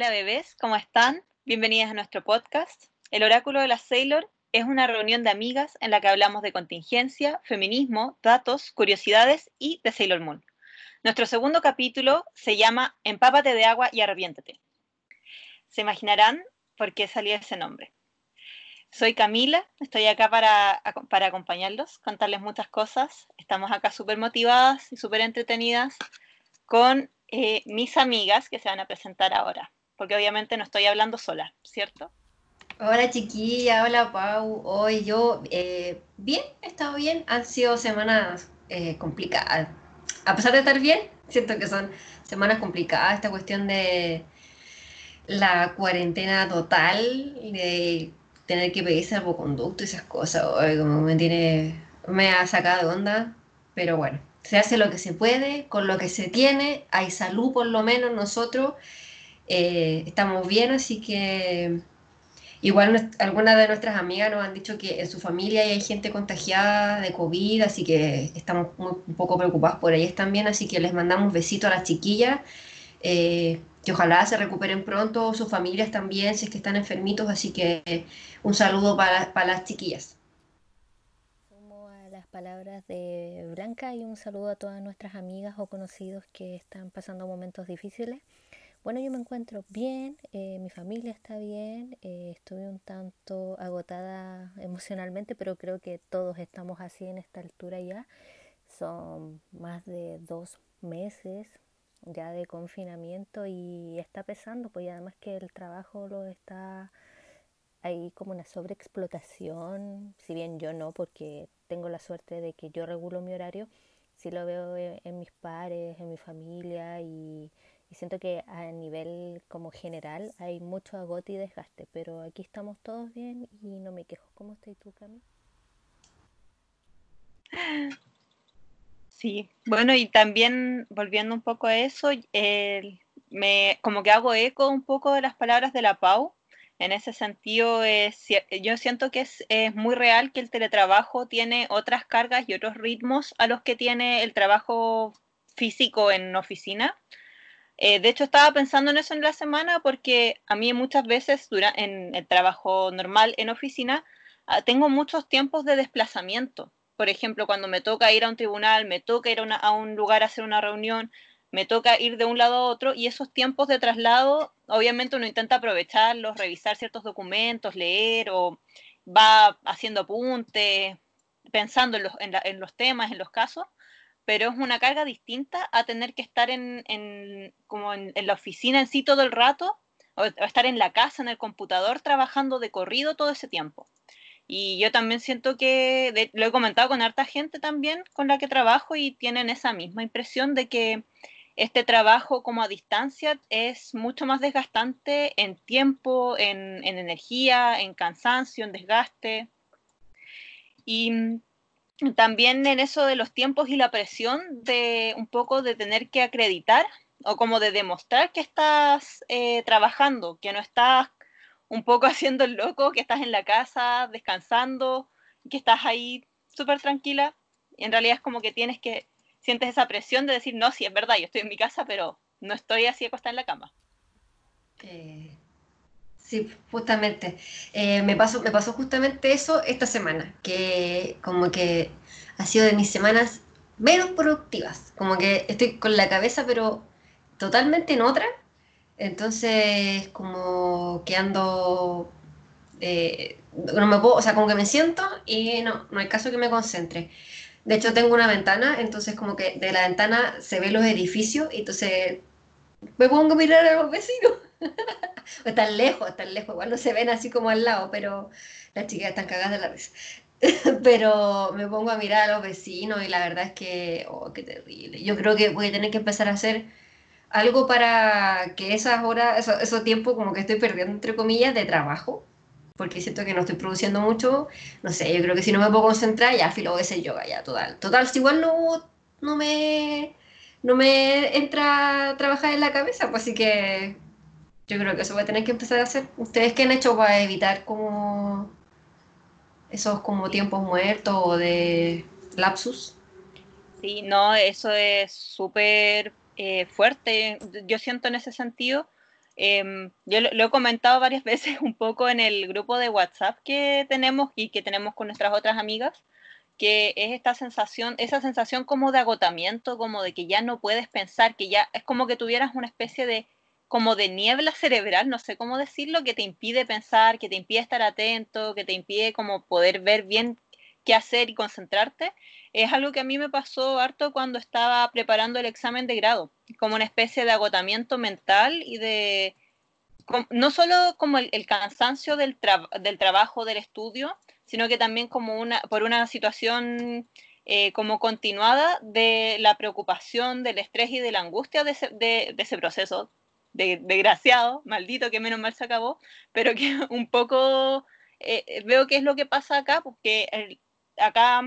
Hola bebés, ¿cómo están? Bienvenidas a nuestro podcast. El Oráculo de la Sailor es una reunión de amigas en la que hablamos de contingencia, feminismo, datos, curiosidades y de Sailor Moon. Nuestro segundo capítulo se llama Empápate de agua y arrepiéntete. Se imaginarán por qué salió ese nombre. Soy Camila, estoy acá para, para acompañarlos, contarles muchas cosas. Estamos acá súper motivadas y súper entretenidas con eh, mis amigas que se van a presentar ahora porque obviamente no estoy hablando sola, ¿cierto? Hola chiquilla, hola Pau. Hoy yo, eh, bien, he estado bien. Han sido semanas eh, complicadas. A pesar de estar bien, siento que son semanas complicadas. Esta cuestión de la cuarentena total, de tener que pedir salvoconducto y esas cosas, como me tiene, me ha sacado de onda. Pero bueno, se hace lo que se puede, con lo que se tiene. Hay salud por lo menos nosotros eh, estamos bien, así que igual algunas de nuestras amigas nos han dicho que en su familia hay gente contagiada de COVID, así que estamos un poco preocupados por ellas también, así que les mandamos besitos a las chiquillas, eh, que ojalá se recuperen pronto, sus familias también, si es que están enfermitos, así que un saludo para, para las chiquillas las palabras de Blanca y un saludo a todas nuestras amigas o conocidos que están pasando momentos difíciles. Bueno, yo me encuentro bien, eh, mi familia está bien, eh, estoy un tanto agotada emocionalmente, pero creo que todos estamos así en esta altura ya. Son más de dos meses ya de confinamiento y está pesando, pues además que el trabajo lo está ahí como una sobreexplotación, si bien yo no, porque tengo la suerte de que yo regulo mi horario, sí lo veo en mis pares, en mi familia y y siento que a nivel como general hay mucho agote y desgaste, pero aquí estamos todos bien y no me quejo. ¿Cómo estás tú, Cami? Sí, bueno, y también volviendo un poco a eso, me, como que hago eco un poco de las palabras de la Pau. En ese sentido, es, yo siento que es, es muy real que el teletrabajo tiene otras cargas y otros ritmos a los que tiene el trabajo físico en oficina. Eh, de hecho, estaba pensando en eso en la semana porque a mí muchas veces en el trabajo normal en oficina ah, tengo muchos tiempos de desplazamiento. Por ejemplo, cuando me toca ir a un tribunal, me toca ir a, a un lugar a hacer una reunión, me toca ir de un lado a otro y esos tiempos de traslado, obviamente uno intenta aprovecharlos, revisar ciertos documentos, leer o va haciendo apuntes, pensando en los, en los temas, en los casos pero es una carga distinta a tener que estar en, como en, la oficina en sí todo el rato, o, estar en la casa, en el computador, trabajando de corrido todo ese tiempo. Y yo también siento que, lo he comentado con harta gente también con la que trabajo y tienen esa misma impresión de que este trabajo como a distancia es mucho más desgastante en tiempo, en, en energía, en cansancio, en desgaste. Y también en eso de los tiempos y la presión de un poco de tener que acreditar o como de demostrar que estás eh, trabajando, que no estás un poco haciendo el loco, que estás en la casa descansando, que estás ahí súper tranquila. En realidad es como que tienes que, sientes esa presión de decir, no, sí, es verdad, yo estoy en mi casa, pero no estoy así acostada en la cama. Eh, Sí, justamente. Eh, me, pasó, me pasó justamente eso esta semana, que como que ha sido de mis semanas menos productivas. Como que estoy con la cabeza, pero totalmente en otra. Entonces, como que ando. Eh, no me puedo, o sea, como que me siento y no, no hay caso que me concentre. De hecho, tengo una ventana, entonces, como que de la ventana se ven los edificios, y entonces me pongo a mirar a los vecinos. están lejos, están lejos, igual no se ven así como al lado, pero las chicas están cagadas de la risa. pero me pongo a mirar a los vecinos y la verdad es que, oh, qué terrible. Yo creo que voy a tener que empezar a hacer algo para que esas horas, esos, esos tiempos como que estoy perdiendo, entre comillas, de trabajo, porque siento que no estoy produciendo mucho, no sé, yo creo que si no me puedo concentrar, ya filo ese yoga, ya, total. Total, si igual no, no me no me entra a trabajar en la cabeza, pues así que yo creo que eso voy a tener que empezar a hacer. ¿Ustedes qué han hecho para evitar como esos como tiempos muertos o de lapsus? Sí, no, eso es súper eh, fuerte, yo siento en ese sentido. Em, yo lo, he comentado varias veces un poco en el grupo de WhatsApp que tenemos y que tenemos con nuestras otras amigas, que es esta sensación, esa sensación como de agotamiento, como de que ya no puedes pensar, que ya es como que tuvieras una especie de como de niebla cerebral, no sé cómo decirlo, que te impide pensar, que te impide estar atento, que te impide como poder ver bien qué hacer y concentrarte, es algo que a mí me pasó harto cuando estaba preparando el examen de grado, como una especie de agotamiento mental y de, no solo como el, cansancio del, del, trabajo, del estudio, sino que también como una, por una situación eh, como continuada de la preocupación, del estrés y de la angustia de ese, de, ese proceso desgraciado, maldito, que menos mal se acabó, pero que un poco eh, veo qué es lo que pasa acá, porque acá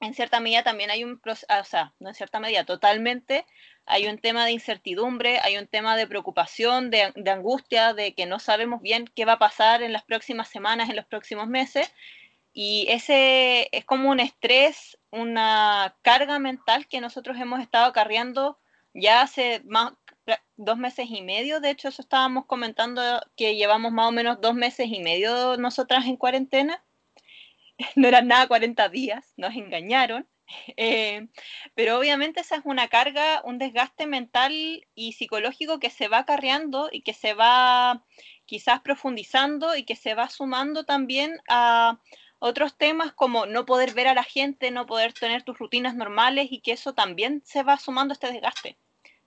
en cierta medida también hay un proceso, o sea, no en cierta medida, totalmente hay un tema de incertidumbre, hay un tema de preocupación, de, angustia, de que no sabemos bien qué va a pasar en las próximas semanas, en los próximos meses. Y ese es como un estrés, una carga mental que nosotros hemos estado acarreando ya hace más, dos meses y medio. De hecho, eso estábamos comentando que llevamos más o menos dos meses y medio nosotras en cuarentena. No eran nada 40 días, nos engañaron. Eh, pero obviamente esa es una carga, un desgaste mental y psicológico que se va acarreando y que se va quizás profundizando y que se va sumando también a otros temas como no poder ver a la gente, no poder tener tus rutinas normales y que eso también se va sumando a este desgaste.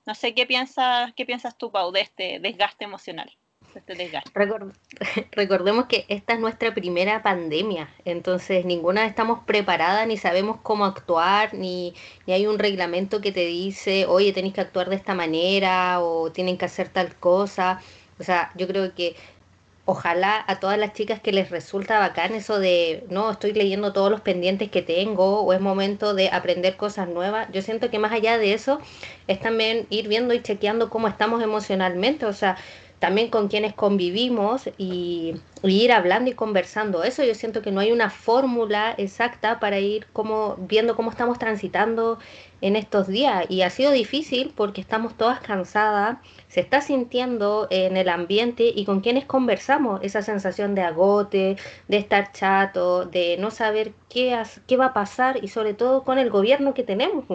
No sé qué piensas, qué piensas tú, Pau, de este desgaste emocional. Este recordemos que esta es nuestra primera pandemia, entonces ninguna estamos preparadas ni sabemos cómo actuar, ni, ni hay un reglamento que te dice, oye, tenéis que actuar de esta manera o tienen que hacer tal cosa. O sea, yo creo que ojalá a todas las chicas que les resulta bacán eso de, no, estoy leyendo todos los pendientes que tengo o es momento de aprender cosas nuevas. Yo siento que más allá de eso es también ir viendo y chequeando cómo estamos emocionalmente, o sea, también con quienes convivimos y, ir hablando y conversando. Eso yo siento que no hay una fórmula exacta para ir como viendo cómo estamos transitando en estos días. Y ha sido difícil porque estamos todas cansadas, se está sintiendo en el ambiente y con quienes conversamos esa sensación de agote, de estar chato, de no saber qué, qué va a pasar y sobre todo con el gobierno que tenemos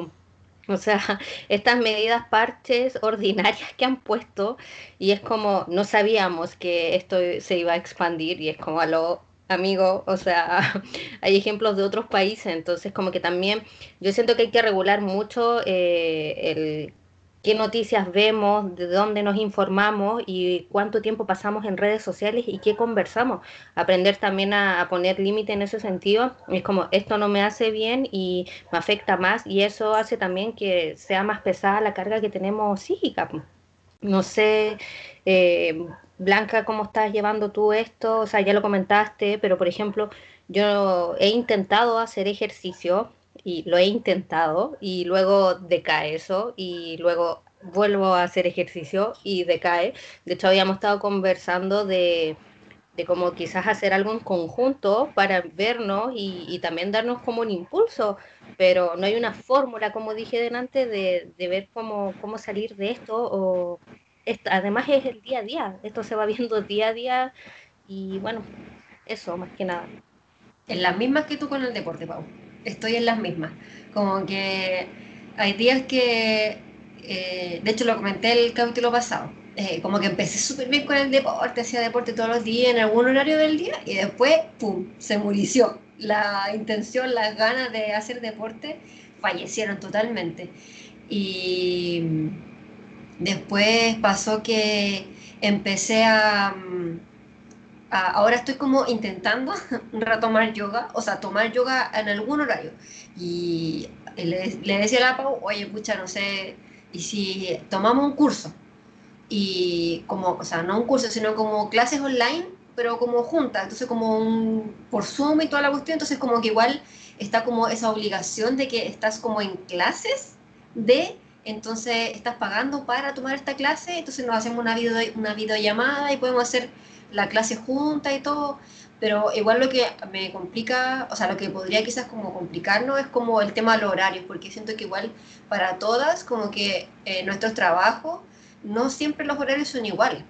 o sea, estas medidas parches ordinarias que han puesto y es como, no sabíamos que esto se iba a expandir y es como a lo amigo, o sea, hay ejemplos de otros países, entonces como que también yo siento que hay que regular mucho eh, el qué noticias vemos, de dónde nos informamos y cuánto tiempo pasamos en redes sociales y qué conversamos. Aprender también a, poner límite en ese sentido. Es como, esto no me hace bien y me afecta más y eso hace también que sea más pesada la carga que tenemos psíquica. No sé, eh, Blanca, ¿cómo estás llevando tú esto? O sea, ya lo comentaste, pero por ejemplo, yo he intentado hacer ejercicio y lo he intentado y luego decae eso y luego vuelvo a hacer ejercicio y decae. De hecho, habíamos estado conversando de, de cómo quizás hacer algo en conjunto para vernos y, también darnos como un impulso, pero no hay una fórmula, como dije delante, de, de ver cómo, cómo salir de esto. O, además es el día a día, esto se va viendo día a día y bueno, eso más que nada. En las mismas que tú con el deporte, Pau estoy en las mismas. Como que hay días que, eh, de hecho lo comenté el capítulo pasado, eh, como que empecé súper bien con el deporte, hacía deporte todos los días en algún horario del día y después, ¡pum!, se murició. La intención, las ganas de hacer deporte fallecieron totalmente. Y después pasó que empecé a mm, ahora estoy como intentando retomar yoga, o sea, tomar yoga en algún horario. Y le, decía a la Pau, oye, pucha, no sé, y si tomamos un curso, y como, o sea, no un curso, sino como clases online, pero como juntas, entonces como un, por Zoom y toda la cuestión, entonces como que igual está como esa obligación de que estás como en clases de entonces estás pagando para tomar esta clase, entonces nos hacemos una, video, una videollamada y podemos hacer la clase junta y todo, pero igual lo que me complica, o sea, lo que podría quizás como complicarnos es como el tema de los horarios, porque siento que igual para todas, como que eh, nuestros trabajos, no siempre los horarios son iguales.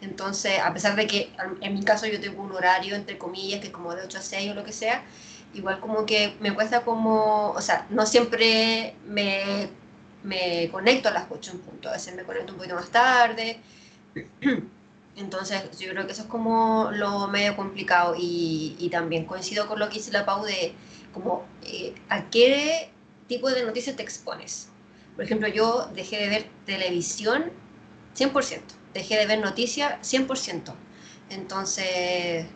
Entonces, a pesar de que en mi caso yo tengo un horario, entre comillas, que es como de 8 a 6 o lo que sea, igual como que me cuesta como, o sea, no siempre me, me conecto a las 8 en punto, a veces me conecto un poquito más tarde. Entonces, yo creo que eso es como lo medio complicado y, también coincido con lo que dice la Pau de como eh, a qué tipo de noticias te expones. Por ejemplo, yo dejé de ver televisión 100%, dejé de ver noticias 100%. Entonces,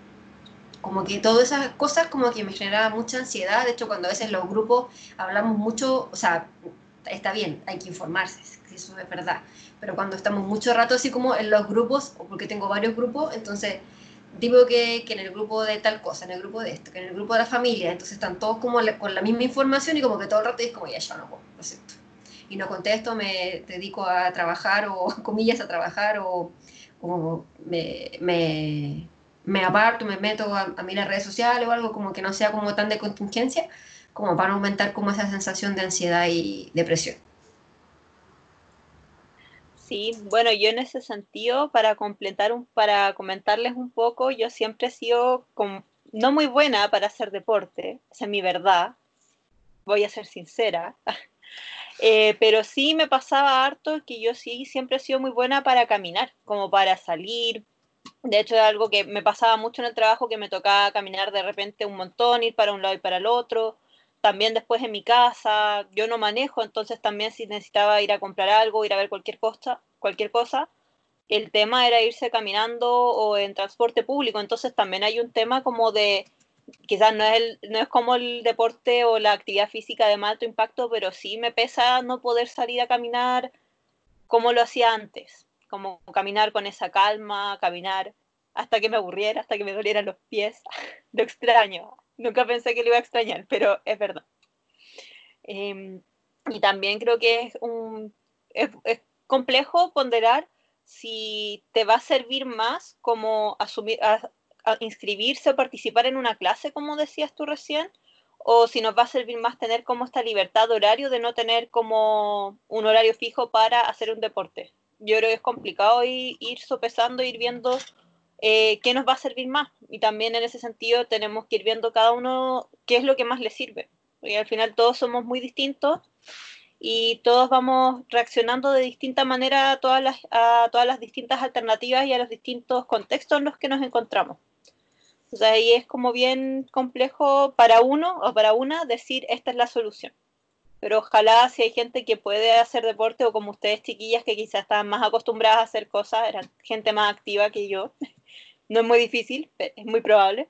como que todas esas cosas como que me generaba mucha ansiedad. De hecho, cuando a veces los grupos hablamos mucho, o sea, está bien, hay que informarse, eso es verdad. Pero cuando estamos mucho rato así como en los grupos, o porque tengo varios grupos, entonces digo que, que, en el grupo de tal cosa, en el grupo de esto, que en el grupo de la familia, entonces están todos como con la misma información y como que todo el rato es como, ya, yo no puedo, lo siento. Y no contesto, me dedico a trabajar o, comillas, a trabajar o, o me, me, me, aparto, me meto a, a mirar redes sociales o algo como que no sea como tan de contingencia, como para aumentar como esa sensación de ansiedad y depresión. Sí, bueno, yo en ese sentido, para completar, un, para comentarles un poco, yo siempre he sido no muy buena para hacer deporte, esa es mi verdad, voy a ser sincera, eh, pero sí me pasaba harto que yo sí siempre he sido muy buena para caminar, como para salir. De hecho, es algo que me pasaba mucho en el trabajo, que me tocaba caminar de repente un montón, ir para un lado y para el otro también después en mi casa, yo no manejo, entonces también si necesitaba ir a comprar algo, ir a ver cualquier cosa, cualquier cosa, el tema era irse caminando o en transporte público, entonces también hay un tema como de, quizás no es, el, no es como el deporte o la actividad física de alto impacto, pero sí me pesa no poder salir a caminar como lo hacía antes, como caminar con esa calma, caminar hasta que me aburriera, hasta que me dolieran los pies, lo extraño, Nunca pensé que lo iba a extrañar, pero es verdad. Em, y también creo que es, un, es, complejo ponderar si te va a servir más como asumir, inscribirse o participar en una clase, como decías tú recién, o si nos va a servir más tener como esta libertad de horario de no tener como un horario fijo para hacer un deporte. Yo creo que es complicado ir, ir sopesando, ir viendo eh, qué nos va a servir más. Y también en ese sentido tenemos que ir viendo cada uno qué es lo que más le sirve. Y al final todos somos muy distintos y todos vamos reaccionando de distinta manera a todas las, distintas alternativas y a los distintos contextos en los que nos encontramos. O sea, ahí es como bien complejo para uno o para una decir esta es la solución. Pero ojalá si hay gente que puede hacer deporte o como ustedes chiquillas que quizás están más acostumbradas a hacer cosas, eran gente más activa que yo, no es muy difícil, es muy probable,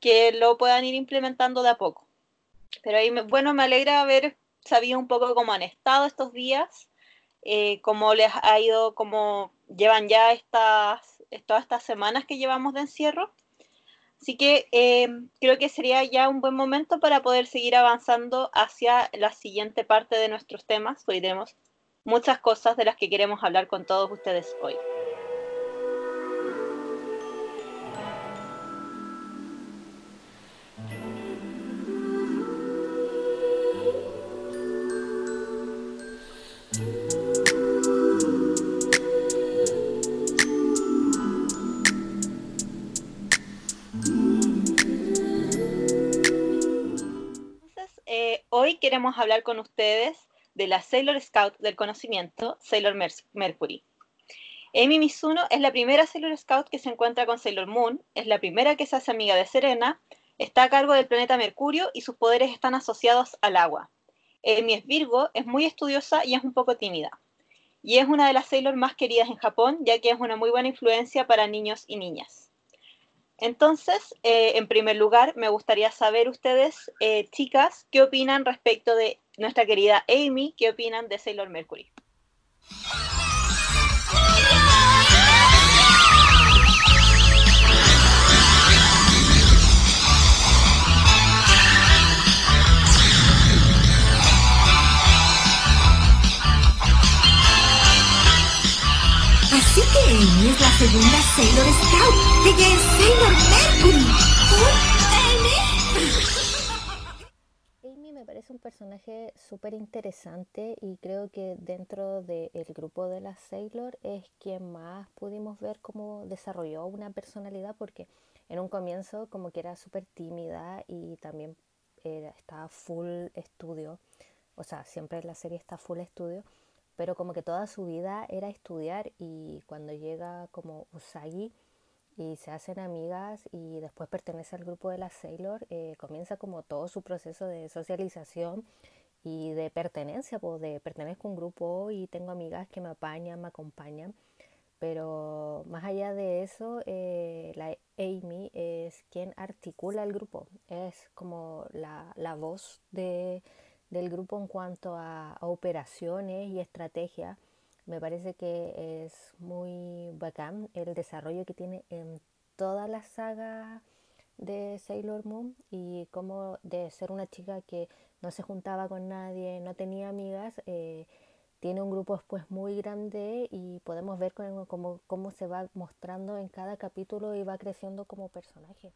que lo puedan ir implementando de a poco. Pero ahí, bueno, me alegra haber sabido un poco cómo han estado estos días, eh, cómo les ha ido, cómo llevan ya estas, todas estas semanas que llevamos de encierro. Así que eh, creo que sería ya un buen momento para poder seguir avanzando hacia la siguiente parte de nuestros temas. Hoy tenemos muchas cosas de las que queremos hablar con todos ustedes hoy. Queremos hablar con ustedes de la Sailor Scout del conocimiento, Sailor Mercury. Amy Mizuno es la primera Sailor Scout que se encuentra con Sailor Moon, es la primera que se hace amiga de Serena, está a cargo del planeta Mercurio y sus poderes están asociados al agua. Amy es Virgo, es muy estudiosa y es un poco tímida. Y es una de las Sailor más queridas en Japón, ya que es una muy buena influencia para niños y niñas. Entonces, eh, en primer lugar, me gustaría saber ustedes, eh, chicas, qué opinan respecto de nuestra querida Amy, qué opinan de Sailor Mercury. Amy es la segunda Sailor Scout. Ella Sailor Mercury. Amy me parece un personaje súper interesante y creo que dentro del grupo de las Sailor es quien más pudimos ver cómo desarrolló una personalidad porque en un comienzo como que era súper tímida y también estaba full estudio, o sea, siempre la serie está full estudio, pero como que toda su vida era estudiar y cuando llega como Usagi y se hacen amigas y después pertenece al grupo de las Sailor, eh, comienza como todo su proceso de socialización y de pertenencia, pues de pertenezco a un grupo y tengo amigas que me apañan, me acompañan. Pero más allá de eso, eh, la Amy es quien articula el grupo, es como la, la voz de, del grupo en cuanto a, operaciones y estrategia me parece que es muy bacán el desarrollo que tiene en toda la saga de Sailor Moon y como de ser una chica que no se juntaba con nadie, no tenía amigas, eh, tiene un grupo muy grande y podemos ver cómo, cómo, se va mostrando en cada capítulo y va creciendo como personaje.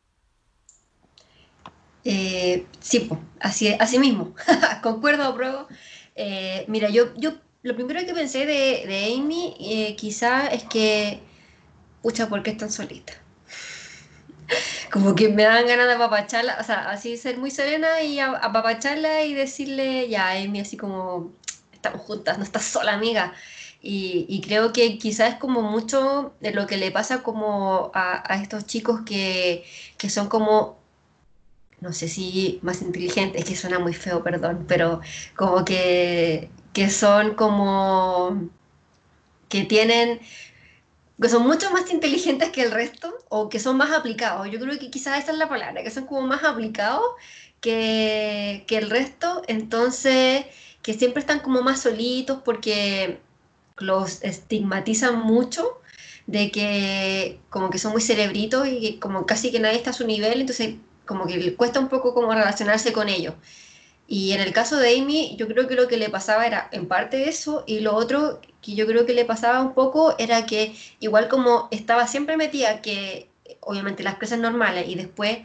Eh, sí, así, así mismo, concuerdo, bro. Eh, mira, yo, yo lo primero que pensé de, Amy eh, quizá es que, pucha, ¿por qué es tan solita? Como que me dan ganas de apapacharla, o sea, así ser muy serena y apapacharla y decirle, ya, Amy, así como, estamos juntas, no estás sola, amiga. Y, creo que quizás es como mucho de lo que le pasa como a, a estos chicos que, que, son como, no sé si más inteligentes, que suena muy feo, perdón, pero como que que son como, que tienen, que son mucho más inteligentes que el resto o que son más aplicados. Yo creo que quizás esa es la palabra, que son como más aplicados que, que el resto, entonces que siempre están como más solitos porque los estigmatizan mucho de que como que son muy cerebritos y que como casi que nadie está a su nivel, entonces como que le cuesta un poco como relacionarse con ellos. Y en el caso de Amy, yo creo que lo que le pasaba era en parte eso, y lo otro que yo creo que le pasaba un poco era que igual como estaba siempre metida, que obviamente las clases normales y después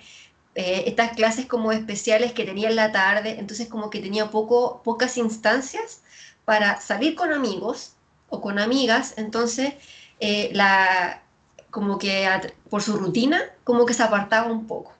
eh, estas clases como especiales que tenía en la tarde, entonces como que tenía poco, pocas instancias para salir con amigos o con amigas, entonces eh, la, como que por su rutina como que se apartaba un poco.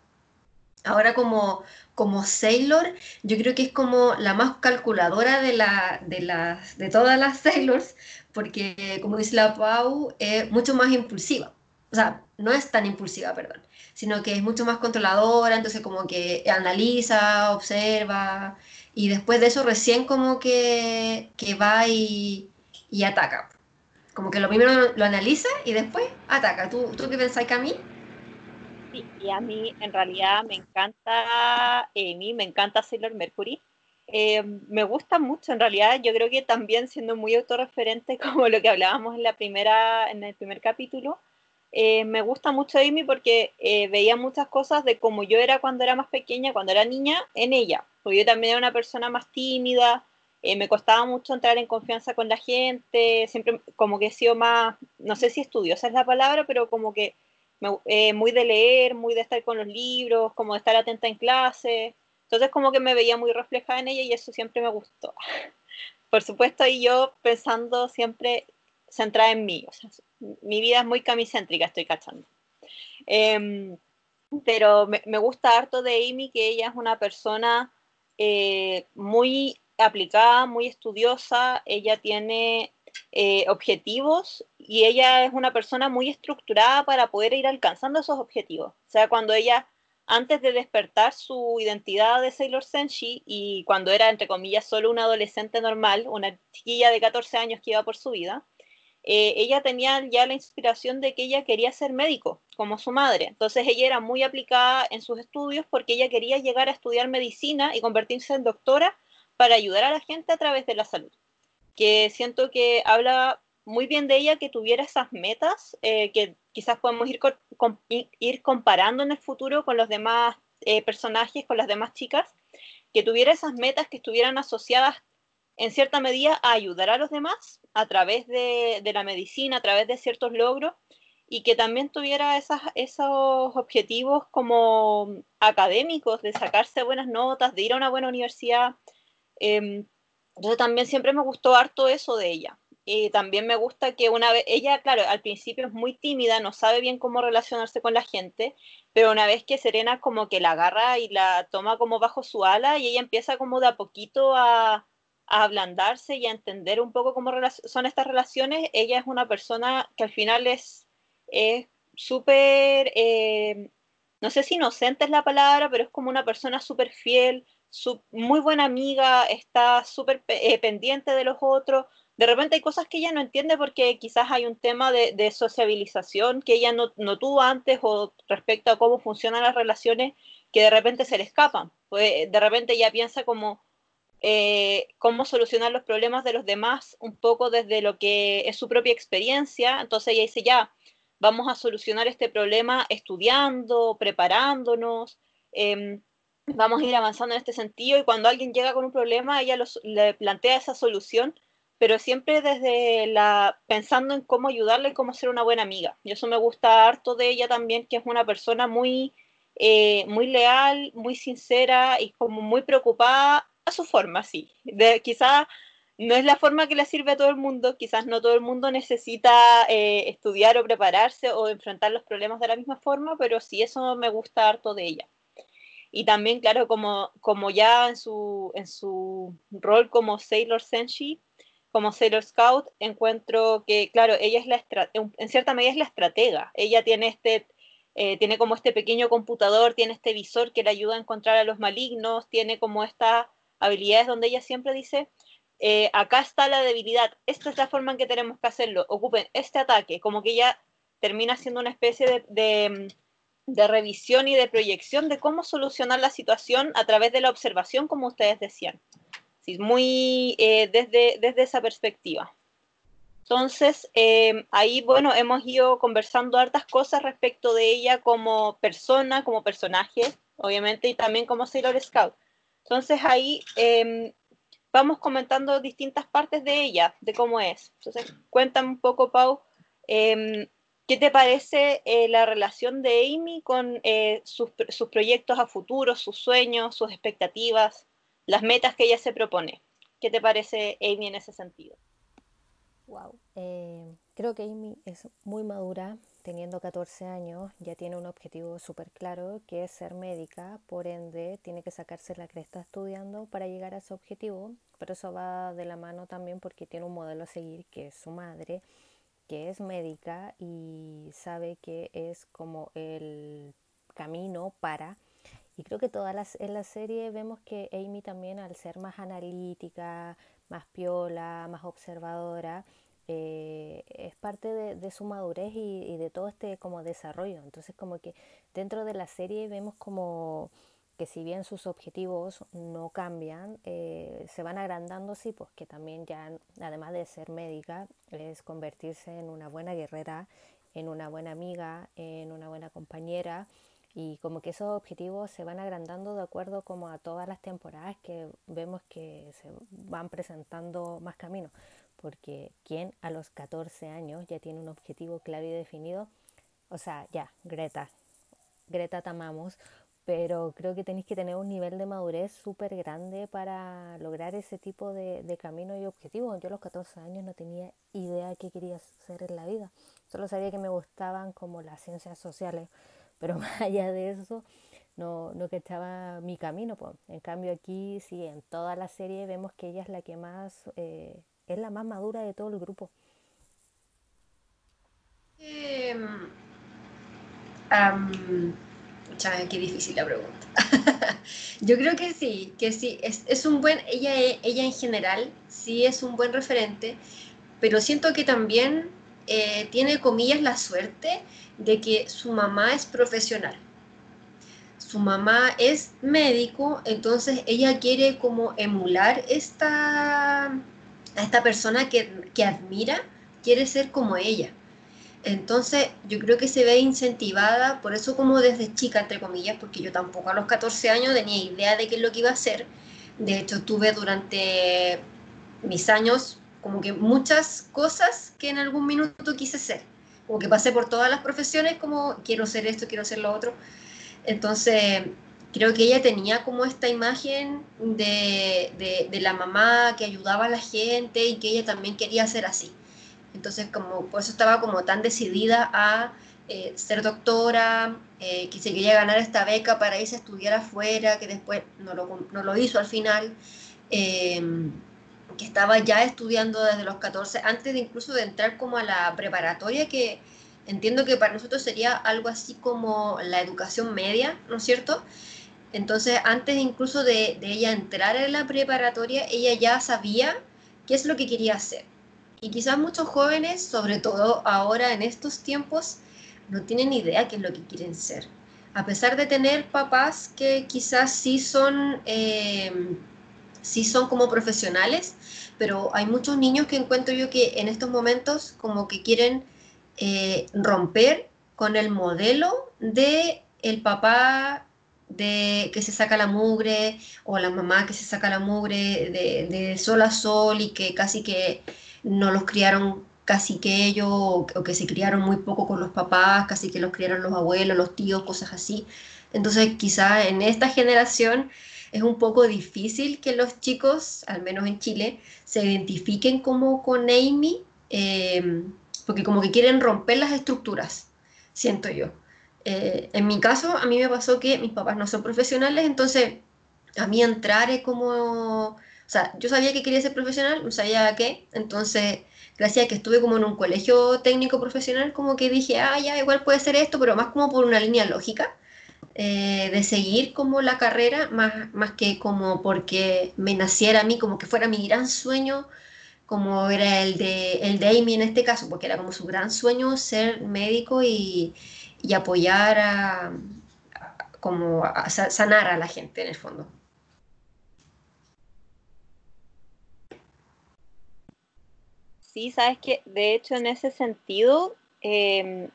Ahora como como Sailor, yo creo que es como la más calculadora de, la, de, las, de todas las Sailors, porque como dice la Pau, es mucho más impulsiva. O sea, no es tan impulsiva, perdón, sino que es mucho más controladora, entonces como que analiza, observa, y después de eso recién como que, que va y, y ataca. Como que lo primero lo analiza y después ataca. ¿Tú, tú qué pensáis, Camille? Y a mí en realidad me encanta Amy, me encanta Sailor Mercury. Eh, me gusta mucho, en realidad yo creo que también siendo muy autorreferente como lo que hablábamos en la primera, en el primer capítulo, eh, me gusta mucho Amy porque eh, veía muchas cosas de como yo era cuando era más pequeña, cuando era niña, en ella. Porque yo también era una persona más tímida, me costaba mucho entrar en confianza con la gente, siempre como que he sido más, no sé si estudiosa es la palabra, pero como que eh, muy de leer, muy de estar con los libros, como de estar atenta en clase. Entonces como que me veía muy reflejada en ella y eso siempre me gustó. Por supuesto, y yo pensando siempre centrada en mí. O sea, mi vida es muy camicéntrica, estoy cachando. Em, pero me, me, gusta harto de Amy que ella es una persona eh, muy aplicada, muy estudiosa. Ella tiene eh, objetivos y ella es una persona muy estructurada para poder ir alcanzando esos objetivos. O sea, cuando ella, antes de despertar su identidad de Sailor Senshi y cuando era, entre comillas, solo una adolescente normal, una chiquilla de 14 años que iba por su vida, eh, ella tenía ya la inspiración de que ella quería ser médico, como su madre. Entonces ella era muy aplicada en sus estudios porque ella quería llegar a estudiar medicina y convertirse en doctora para ayudar a la gente a través de la salud que siento que habla muy bien de ella que tuviera esas metas eh, que quizás podemos ir, comparando en el futuro con los demás eh, personajes, con las demás chicas, que tuviera esas metas que estuvieran asociadas en cierta medida a ayudar a los demás a través de, de la medicina, a través de ciertos logros, y que también tuviera esas, esos objetivos como académicos, de sacarse buenas notas, de ir a una buena universidad, Em, entonces también siempre me gustó harto eso de ella. Y también me gusta que una vez, ella, claro, al principio es muy tímida, no sabe bien cómo relacionarse con la gente, pero una vez que Serena como que la agarra y la toma como bajo su ala y ella empieza como de a poquito a, a ablandarse y a entender un poco cómo son estas relaciones, ella es una persona que al final es súper, eh, no sé si inocente es la palabra, pero es como una persona súper fiel, muy buena amiga, está súper eh, pendiente de los otros. De repente hay cosas que ella no entiende porque quizás hay un tema de, sociabilización que ella no, tuvo antes o respecto a cómo funcionan las relaciones que de repente se le escapan. Pues, de repente ella piensa como eh, cómo solucionar los problemas de los demás un poco desde lo que es su propia experiencia. Entonces ella dice, ya, vamos a solucionar este problema estudiando, preparándonos. Em, vamos a ir avanzando en este sentido y cuando alguien llega con un problema, ella le plantea esa solución, pero siempre desde la pensando en cómo ayudarle y cómo ser una buena amiga. Y eso me gusta harto de ella también, que es una persona muy, eh, muy leal, muy sincera y como muy preocupada a su forma, sí. De, quizá no es la forma que le sirve a todo el mundo, quizás no todo el mundo necesita eh, estudiar o prepararse o enfrentar los problemas de la misma forma, pero sí eso me gusta harto de ella. Y también, claro, como, como ya en su, en su rol como Sailor Senshi, como Sailor Scout, encuentro que, claro, ella es la en cierta medida es la estratega. Ella tiene este, eh, tiene como este pequeño computador, tiene este visor que le ayuda a encontrar a los malignos, tiene como estas habilidades donde ella siempre dice, eh, acá está la debilidad, esta es la forma en que tenemos que hacerlo, ocupen este ataque, como que ella termina siendo una especie de de revisión y de proyección de cómo solucionar la situación a través de la observación, como ustedes decían. Sí, muy eh, desde, desde esa perspectiva. Entonces, eh, ahí, bueno, hemos ido conversando hartas cosas respecto de ella como persona, como personaje, obviamente, y también como Sailor Scout. Entonces, ahí em, vamos comentando distintas partes de ella, de cómo es. Entonces, cuéntame un poco, Pau, em, ¿Qué te parece eh, la relación de Amy con eh, sus, proyectos a futuro, sus sueños, sus expectativas, las metas que ella se propone? ¿Qué te parece Amy en ese sentido? Wow, eh, creo que Amy es muy madura, teniendo 14 años, ya tiene un objetivo súper claro que es ser médica, por ende tiene que sacarse la cresta estudiando para llegar a ese objetivo, pero eso va de la mano también porque tiene un modelo a seguir que es su madre que es médica y sabe que es como el camino para y creo que todas las en la serie vemos que Amy también al ser más analítica, más piola, más observadora, eh, es parte de, su madurez y, y, de todo este como desarrollo. Entonces como que dentro de la serie vemos como que si bien sus objetivos no cambian, eh, se van agrandando, sí, pues que también ya, además de ser médica, es convertirse en una buena guerrera, en una buena amiga, en una buena compañera, y como que esos objetivos se van agrandando de acuerdo como a todas las temporadas que vemos que se van presentando más caminos, porque quien a los 14 años ya tiene un objetivo claro y definido, o sea, ya, Greta, Greta Tamamos, pero creo que tenéis que tener un nivel de madurez súper grande para lograr ese tipo de, de camino y objetivos. Yo a los 14 años no tenía idea de qué quería hacer en la vida. Solo sabía que me gustaban como las ciencias sociales, pero más allá de eso no, no que estaba mi camino. Pues. En cambio aquí sí, en toda la serie vemos que ella es la que más, eh, es la más madura de todo el grupo. Qué difícil la pregunta. Yo creo que sí, que sí, es, es, un buen, ella, ella en general sí es un buen referente, pero siento que también eh, tiene comillas la suerte de que su mamá es profesional. Su mamá es médico, entonces ella quiere como emular esta, a esta persona que, que admira, quiere ser como ella. Entonces, yo creo que se ve incentivada, por eso como desde chica, entre comillas, porque yo tampoco a los 14 años tenía idea de qué es lo que iba a hacer. De hecho, tuve durante mis años como que muchas cosas que en algún minuto quise ser. Como que pasé por todas las profesiones como quiero ser esto, quiero ser lo otro. Entonces, creo que ella tenía como esta imagen de, de, la mamá que ayudaba a la gente y que ella también quería ser así. Entonces, como por eso estaba como tan decidida a eh, ser doctora, eh, que se quería ganar esta beca para irse a estudiar afuera, que después no lo, no lo hizo al final, em, que estaba ya estudiando desde los 14, antes de incluso de entrar como a la preparatoria, que entiendo que para nosotros sería algo así como la educación media, ¿no es cierto? Entonces, antes incluso de, ella entrar en la preparatoria, ella ya sabía qué es lo que quería hacer. Y quizás muchos jóvenes, sobre todo ahora en estos tiempos, no tienen idea qué es lo que quieren ser. A pesar de tener papás que quizás sí son, eh, sí son como profesionales, pero hay muchos niños que encuentro yo que en estos momentos como que quieren eh, romper con el modelo de el papá de que se saca la mugre o la mamá que se saca la mugre de, sol a sol y que casi que no los criaron casi que ellos o, que se criaron muy poco con los papás, casi que los criaron los abuelos, los tíos, cosas así. Entonces quizá en esta generación es un poco difícil que los chicos, al menos en Chile, se identifiquen como con Amy, eh, porque como que quieren romper las estructuras, siento yo. Eh, en mi caso, a mí me pasó que mis papás no son profesionales, entonces a mí entrar es como, sea, yo sabía que quería ser profesional, no sabía qué, entonces gracias a que estuve como en un colegio técnico profesional, como que dije, ah, ya, igual puede ser esto, pero más como por una línea lógica. Eh, de seguir como la carrera, más, más que como porque me naciera a mí, como que fuera mi gran sueño, como era el de, el de Amy en este caso, porque era como su gran sueño ser médico y, y apoyar a, como a sanar a la gente en el fondo. Sí, sabes que de hecho en ese sentido, em,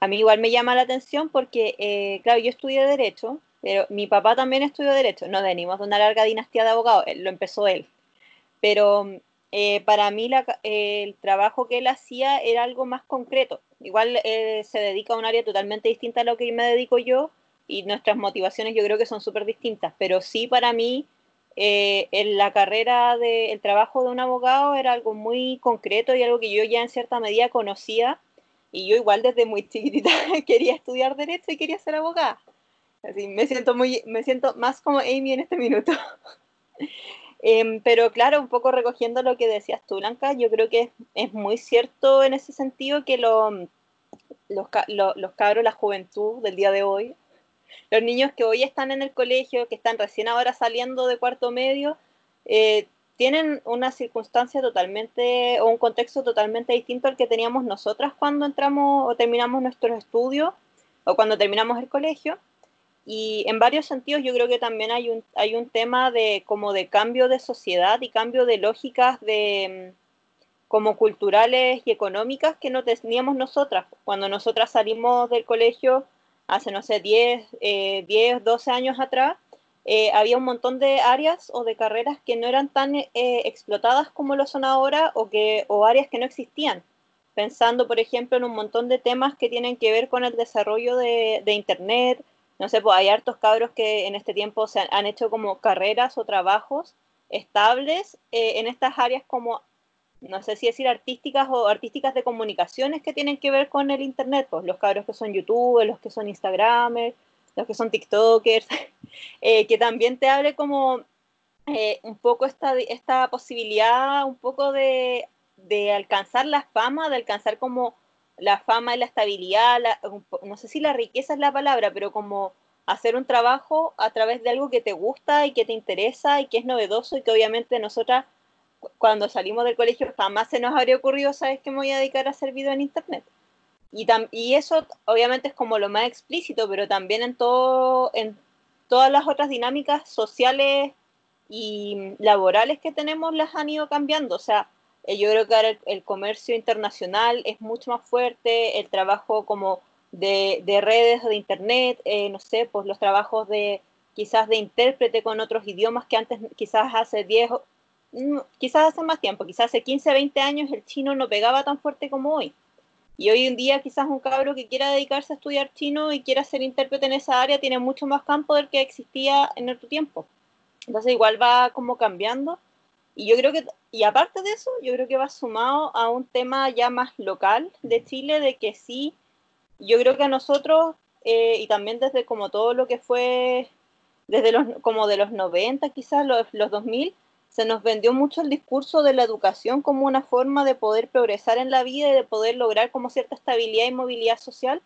a mí igual me llama la atención porque, eh, claro, yo estudié Derecho, pero mi papá también estudió Derecho. No venimos de una larga dinastía de abogados, lo empezó él. Pero eh, para mí el trabajo que él hacía era algo más concreto. Igual eh, se dedica a un área totalmente distinta a lo que me dedico yo y nuestras motivaciones yo creo que son súper distintas, pero sí para mí eh, en la carrera del el trabajo de un abogado era algo muy concreto y algo que yo ya en cierta medida conocía y yo igual desde muy chiquitita quería estudiar derecho y quería ser abogada. Así me siento muy, me siento más como Amy en este minuto. Em, pero claro, un poco recogiendo lo que decías tú, Blanca, yo creo que es, muy cierto en ese sentido que los, los cabros, la juventud del día de hoy, los niños que hoy están en el colegio, que están recién ahora saliendo de cuarto medio, eh, tienen una circunstancia totalmente o un contexto totalmente distinto al que teníamos nosotras cuando entramos o terminamos nuestros estudios o cuando terminamos el colegio. Y en varios sentidos yo creo que también hay un, hay un tema de como de cambio de sociedad y cambio de lógicas de mm, como culturales y económicas que no teníamos nosotras. Cuando nosotras salimos del colegio hace, no sé, 10, eh, 10 12 años atrás, eh, había un montón de áreas o de carreras que no eran tan eh, explotadas como lo son ahora o, que, o áreas que no existían. Pensando, por ejemplo, en un montón de temas que tienen que ver con el desarrollo de, Internet, no sé, pues hay hartos cabros que en este tiempo se han, hecho como carreras o trabajos estables eh, en estas áreas como, no sé si decir artísticas o artísticas de comunicaciones que tienen que ver con el Internet, pues los cabros que son youtubers, los que son instagramers, los que son tiktokers, eh, que también te hable como eh, un poco esta, esta posibilidad, un poco de, de alcanzar la fama, de alcanzar como la fama y la estabilidad, no sé si la riqueza es la palabra, pero como hacer un trabajo a través de algo que te gusta y que te interesa y que es novedoso y que obviamente nosotras cuando salimos del colegio jamás se nos habría ocurrido, sabes que me voy a dedicar a hacer video en internet. Y, y eso obviamente es como lo más explícito, pero también en, todo, en todas las otras dinámicas sociales y laborales que tenemos las han ido cambiando. O sea, eh, yo creo que ahora el, comercio internacional es mucho más fuerte, el trabajo como de, de redes de internet, eh, no sé, pues los trabajos de quizás de intérprete con otros idiomas que antes quizás hace 10, mm, quizás hace más tiempo, quizás hace 15, 20 años el chino no pegaba tan fuerte como hoy. Y hoy en día quizás un cabro que quiera dedicarse a estudiar chino y quiera ser intérprete en esa área tiene mucho más campo del que existía en otro tiempo. Entonces igual va como cambiando. Y yo creo que, y aparte de eso, yo creo que va sumado a un tema ya más local de Chile, de que sí, yo creo que a nosotros, eh, y también desde como todo lo que fue, desde los, como de los 90 quizás, los, los 2000, se nos vendió mucho el discurso de la educación como una forma de poder progresar en la vida y de poder lograr como cierta estabilidad y movilidad social,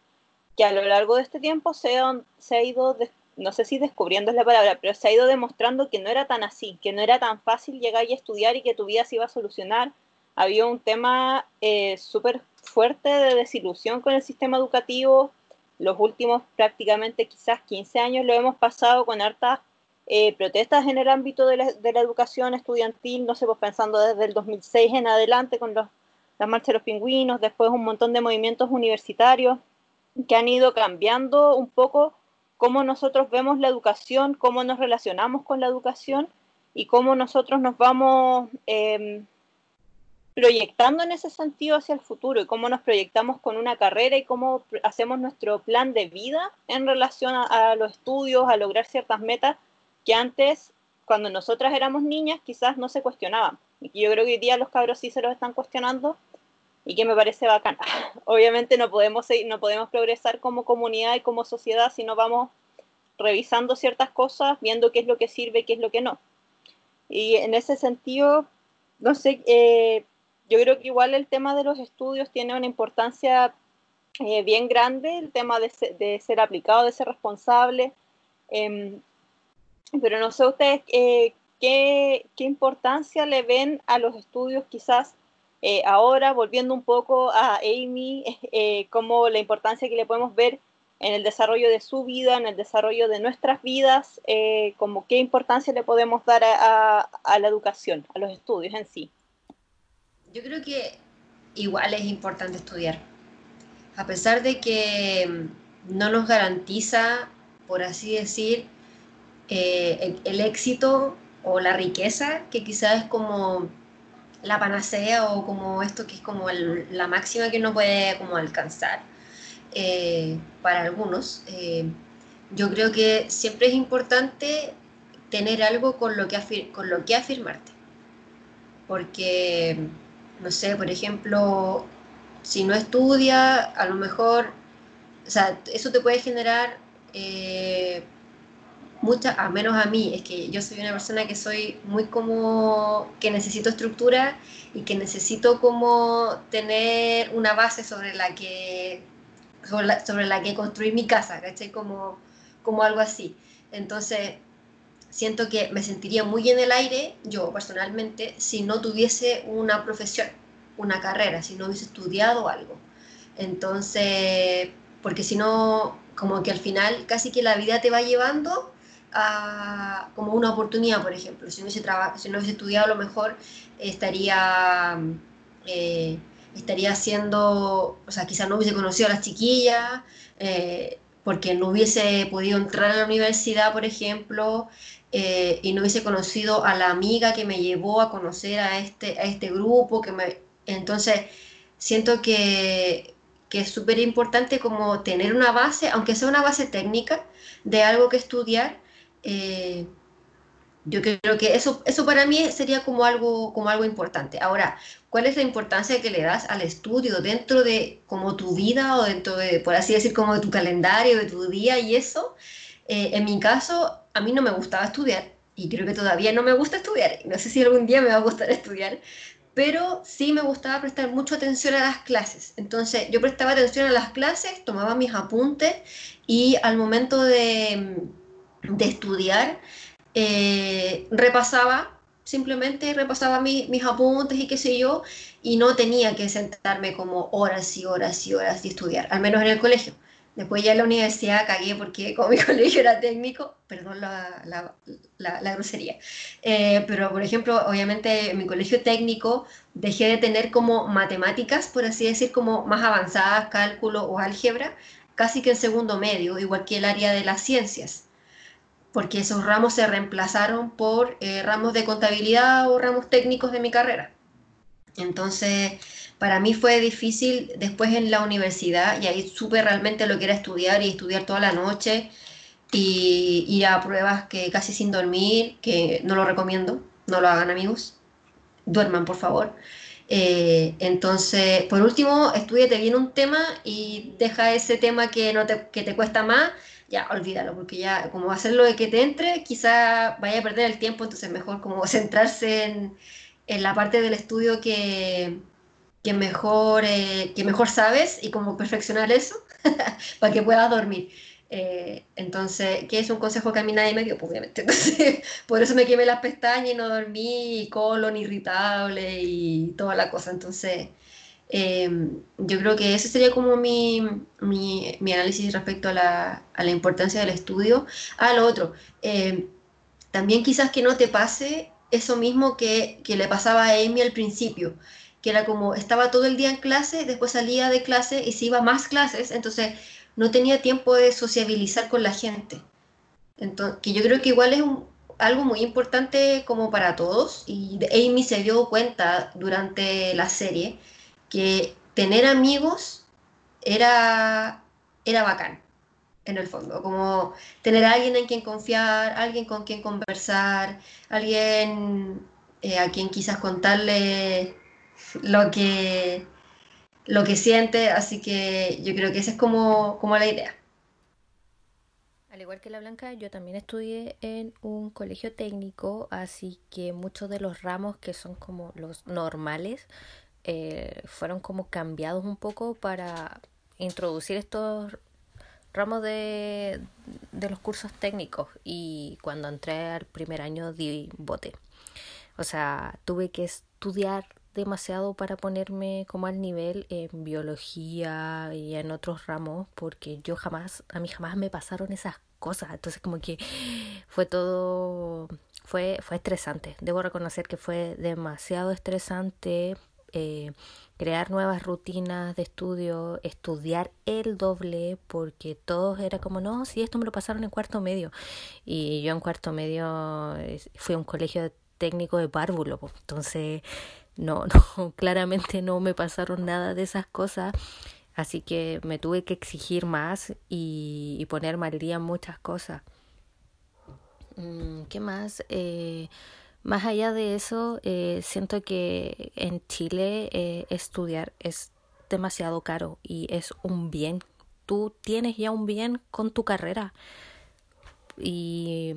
que a lo largo de este tiempo se, se ha ido, no sé si descubriendo es la palabra, pero se ha ido demostrando que no era tan así, que no era tan fácil llegar y estudiar y que tu vida se iba a solucionar. Había un tema eh, súper fuerte de desilusión con el sistema educativo. Los últimos prácticamente quizás 15 años lo hemos pasado con hartas eh, protestas en el ámbito de la, educación estudiantil, no sé, pues pensando desde el 2006 en adelante con los, la marcha de los pingüinos, después un montón de movimientos universitarios que han ido cambiando un poco cómo nosotros vemos la educación, cómo nos relacionamos con la educación y cómo nosotros nos vamos em, proyectando en ese sentido hacia el futuro y cómo nos proyectamos con una carrera y cómo hacemos nuestro plan de vida en relación a los estudios, a lograr ciertas metas que antes, cuando nosotras éramos niñas, quizás no se cuestionaban. Y yo creo que hoy día los cabros sí se los están cuestionando y que me parece bacán. Obviamente no podemos, no podemos progresar como comunidad y como sociedad si no vamos revisando ciertas cosas, viendo qué es lo que sirve qué es lo que no. Y en ese sentido, no sé, eh, yo creo que igual el tema de los estudios tiene una importancia eh, bien grande, el tema de, ser aplicado, de ser responsable. Em, pero no sé ustedes eh, qué, importancia le ven a los estudios quizás eh, ahora, volviendo un poco a Amy, eh, como la importancia que le podemos ver en el desarrollo de su vida, en el desarrollo de nuestras vidas, como qué importancia le podemos dar a, a, la educación, a los estudios en sí. Yo creo que igual es importante estudiar, a pesar de que no nos garantiza, por así decir, eh, el, éxito o la riqueza, que quizás es como la panacea o como esto que es como la máxima que uno puede como alcanzar eh, para algunos. Eh, yo creo que siempre es importante tener algo con lo que, con lo que afirmarte. Porque, no sé, por ejemplo, si no estudia, a lo mejor, o sea, eso te puede generar muchas, a menos a mí, es que yo soy una persona que soy muy como, que necesito estructura y que necesito como tener una base sobre la que, sobre la, que construir mi casa, ¿cachai? Como, como algo así. Entonces, siento que me sentiría muy en el aire, yo personalmente, si no tuviese una profesión, una carrera, si no hubiese estudiado algo. Entonces, porque si no, como que al final casi que la vida te va llevando como una oportunidad, por ejemplo. Si no hubiese, si no hubiese estudiado, a lo mejor estaría, eh, estaría haciendo, o sea, quizás no hubiese conocido a las chiquillas, eh, porque no hubiese podido entrar a la universidad, por ejemplo, eh, y no hubiese conocido a la amiga que me llevó a conocer a este, a este grupo. Que me, entonces, siento que, que es súper importante como tener una base, aunque sea una base técnica, de algo que estudiar, eh, yo creo que eso, eso para mí sería como algo, como algo importante. Ahora, ¿cuál es la importancia que le das al estudio dentro de como tu vida o dentro de, por así decir, como de tu calendario, de tu día y eso? Eh, en mi caso, a mí no me gustaba estudiar y creo que todavía no me gusta estudiar. No sé si algún día me va a gustar estudiar, pero sí me gustaba prestar mucha atención a las clases. Entonces, yo prestaba atención a las clases, tomaba mis apuntes y al momento de de estudiar, eh, repasaba, simplemente repasaba mis apuntes y qué sé yo, y no tenía que sentarme como horas y horas y horas y estudiar, al menos en el colegio. Después ya en la universidad cagué porque como mi colegio era técnico, perdón la, la, grosería, eh, pero por ejemplo, obviamente en mi colegio técnico dejé de tener como matemáticas, por así decir, como más avanzadas, cálculo o álgebra, casi que en segundo medio, igual que el área de las ciencias porque esos ramos se reemplazaron por eh, ramos de contabilidad o ramos técnicos de mi carrera. Entonces, para mí fue difícil después en la universidad y ahí supe realmente lo que era estudiar y estudiar toda la noche y ir a pruebas que casi sin dormir, que no lo recomiendo, no lo hagan amigos, duerman por favor. Eh, entonces, por último, estudiate bien un tema y deja ese tema que, no te, que te cuesta más, ya olvídalo, porque ya como hacerlo de que te entre, quizá vaya a perder el tiempo, entonces mejor como centrarse en, en la parte del estudio que, que mejor, eh, que mejor sabes y como perfeccionar eso para que puedas dormir. Eh, entonces, que es un consejo que a mí nadie me dio, pues, obviamente. Entonces, por eso me quemé las pestañas y no dormí, y colon irritable y toda la cosa. Entonces, em, yo creo que ese sería como mi, mi, mi análisis respecto a la, a la, importancia del estudio. Ah, lo otro, em, también quizás que no te pase eso mismo que, que le pasaba a Amy al principio que era como estaba todo el día en clase, después salía de clase y se iba a más clases, entonces no tenía tiempo de sociabilizar con la gente. Entonces, que yo creo que igual es algo muy importante como para todos y Amy se dio cuenta durante la serie que tener amigos era, era bacán, en el fondo, como tener a alguien en quien confiar, alguien con quien conversar, alguien eh, a quien quizás contarle lo que lo que siente, así que yo creo que esa es como, como la idea. Al igual que la Blanca, yo también estudié en un colegio técnico, así que muchos de los ramos que son como los normales eh, fueron como cambiados un poco para introducir estos ramos de, de los cursos técnicos y cuando entré al primer año di bote. O sea, tuve que estudiar demasiado para ponerme como al nivel en biología y en otros ramos porque yo jamás, a mí jamás me pasaron esas cosas. Entonces como que fue todo, fue, fue estresante. Debo reconocer que fue demasiado estresante eh, crear nuevas rutinas de estudio, estudiar el doble, porque todos era como, no, si esto me lo pasaron en cuarto medio. Y yo en cuarto medio fui a un colegio técnico de párvulo, entonces no, no, claramente no me pasaron nada de esas cosas. Así que me tuve que exigir más y, y ponerme día muchas cosas. Mm, ¿Qué más? Eh, más allá de eso, eh, siento que en Chile eh, estudiar es demasiado caro y es un bien. Tú tienes ya un bien con tu carrera. Y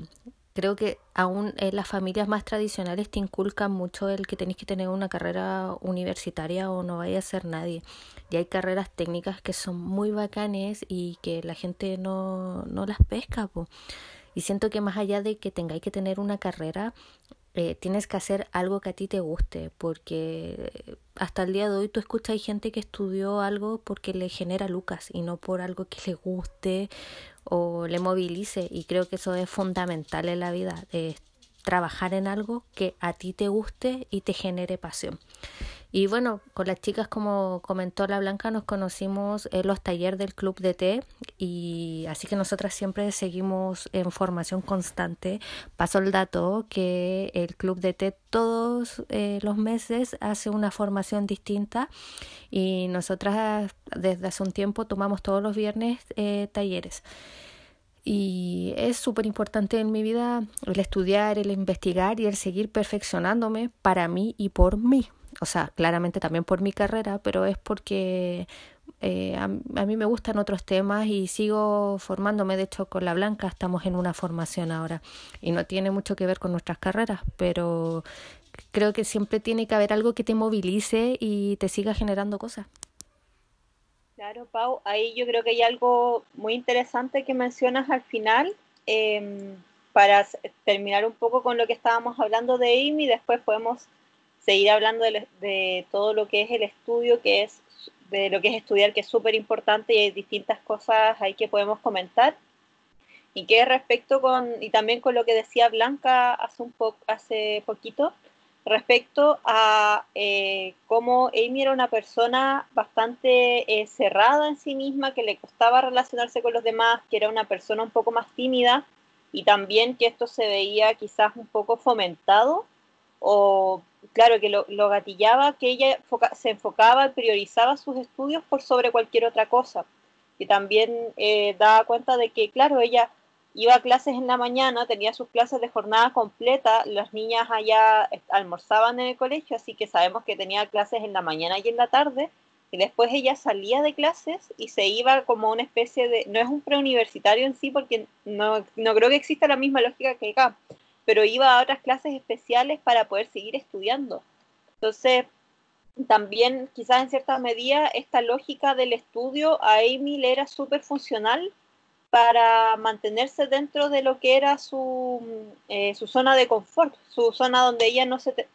creo que aún en las familias más tradicionales te inculcan mucho el que tenés que tener una carrera universitaria o no vaya a ser nadie. Y hay carreras técnicas que son muy bacanes y que la gente no, no las pesca. Y siento que más allá de que tengáis que tener una carrera, eh, tienes que hacer algo que a ti te guste, porque hasta el día de hoy tú escuchas hay gente que estudió algo porque le genera lucas y no por algo que le guste o le movilice y creo que eso es fundamental en la vida, es trabajar en algo que a ti te guste y te genere pasión. Y bueno, con las chicas, como comentó la Blanca, nos conocimos en los talleres del Club de Té y así que nosotras siempre seguimos en formación constante. Paso el dato que el Club de Té todos eh, los meses hace una formación distinta y nosotras desde hace un tiempo tomamos todos los viernes eh, talleres. Y es súper importante en mi vida el estudiar, el investigar y el seguir perfeccionándome para mí y por mí o sea, claramente también por mi carrera, pero es porque eh, a, mí me gustan otros temas y sigo formándome. De hecho, con la Blanca estamos en una formación ahora y no tiene mucho que ver con nuestras carreras, pero creo que siempre tiene que haber algo que te movilice y te siga generando cosas. Claro, Pau, ahí yo creo que hay algo muy interesante que mencionas al final. Em, para terminar un poco con lo que estábamos hablando de Amy, después podemos seguir hablando de, todo lo que es el estudio, que es de lo que es estudiar, que es súper importante y hay distintas cosas ahí que podemos comentar. Y que respecto con, y también con lo que decía Blanca hace, un po, hace poquito, respecto a eh, cómo Amy era una persona bastante eh, cerrada en sí misma, que le costaba relacionarse con los demás, que era una persona un poco más tímida y también que esto se veía quizás un poco fomentado o claro, que lo, lo gatillaba, que ella se enfocaba y priorizaba sus estudios por sobre cualquier otra cosa. Y también eh, daba cuenta de que, claro, ella iba a clases en la mañana, tenía sus clases de jornada completa, las niñas allá almorzaban en el colegio, así que sabemos que tenía clases en la mañana y en la tarde, y después ella salía de clases y se iba como una especie de, no es un preuniversitario en sí, porque no, no creo que exista la misma lógica que acá, pero iba a otras clases especiales para poder seguir estudiando. Entonces, también quizás en cierta medida esta lógica del estudio a Amy le era súper funcional para mantenerse dentro de lo que era su, eh, su zona de confort, su zona donde ella no se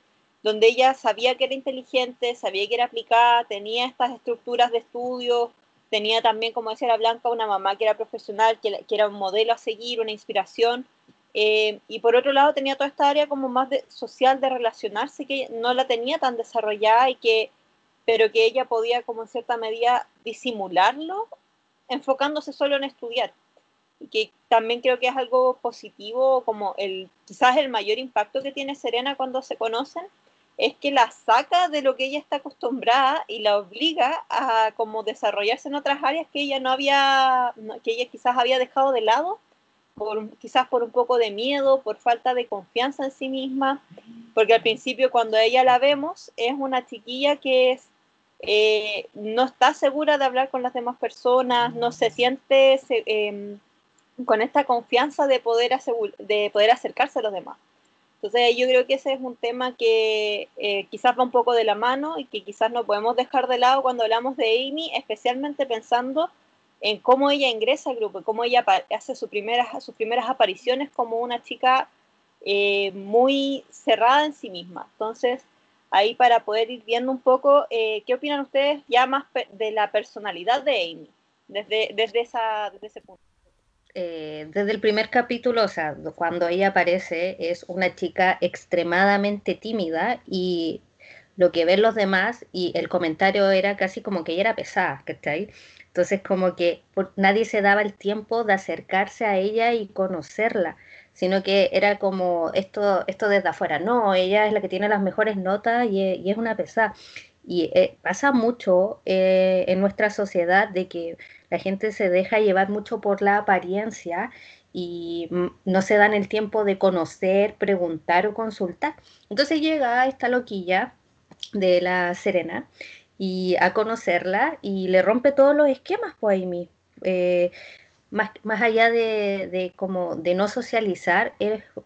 donde ella sabía que era inteligente, sabía que era aplicada, tenía estas estructuras de estudio, tenía también, como decía la Blanca, una mamá que era profesional, que, que era un modelo a seguir, una inspiración, eh, y por otro lado tenía toda esta área como más de, social de relacionarse que no la tenía tan desarrollada y que pero que ella podía como en cierta medida disimularlo enfocándose solo en estudiar. Y que también creo que es algo positivo como el quizás el mayor impacto que tiene Serena cuando se conocen es que la saca de lo que ella está acostumbrada y la obliga a como desarrollarse en otras áreas que ella no había que ella quizás había dejado de lado quizás por un poco de miedo, por falta de confianza en sí misma, porque al principio cuando ella la vemos es una chiquilla que es, eh, no está segura de hablar con las demás personas, no se siente em, con esta confianza de poder, de poder acercarse a los demás. Entonces yo creo que ese es un tema que eh, quizás va un poco de la mano y que quizás no podemos dejar de lado cuando hablamos de Amy, especialmente pensando en cómo ella ingresa al grupo, cómo ella hace sus primeras, sus primeras apariciones como una chica eh, muy cerrada en sí misma. Entonces, ahí para poder ir viendo un poco, eh, ¿qué opinan ustedes ya más de la personalidad de Amy, desde, desde, esa, desde ese punto? Eh, desde el primer capítulo, o sea, cuando ella aparece, es una chica extremadamente tímida y lo que ven los demás, y el comentario era casi como que ella era pesada, ¿cachai? Entonces como que nadie se daba el tiempo de acercarse a ella y conocerla, sino que era como esto, esto desde afuera. No, ella es la que tiene las mejores notas y, es una pesada. Y eh, pasa mucho eh, en nuestra sociedad de que la gente se deja llevar mucho por la apariencia y mm, no se dan el tiempo de conocer, preguntar o consultar. Entonces llega esta loquilla de la Serena y a conocerla y le rompe todos los esquemas, pues Amy. Eh, más, más, allá de, de, como de no socializar,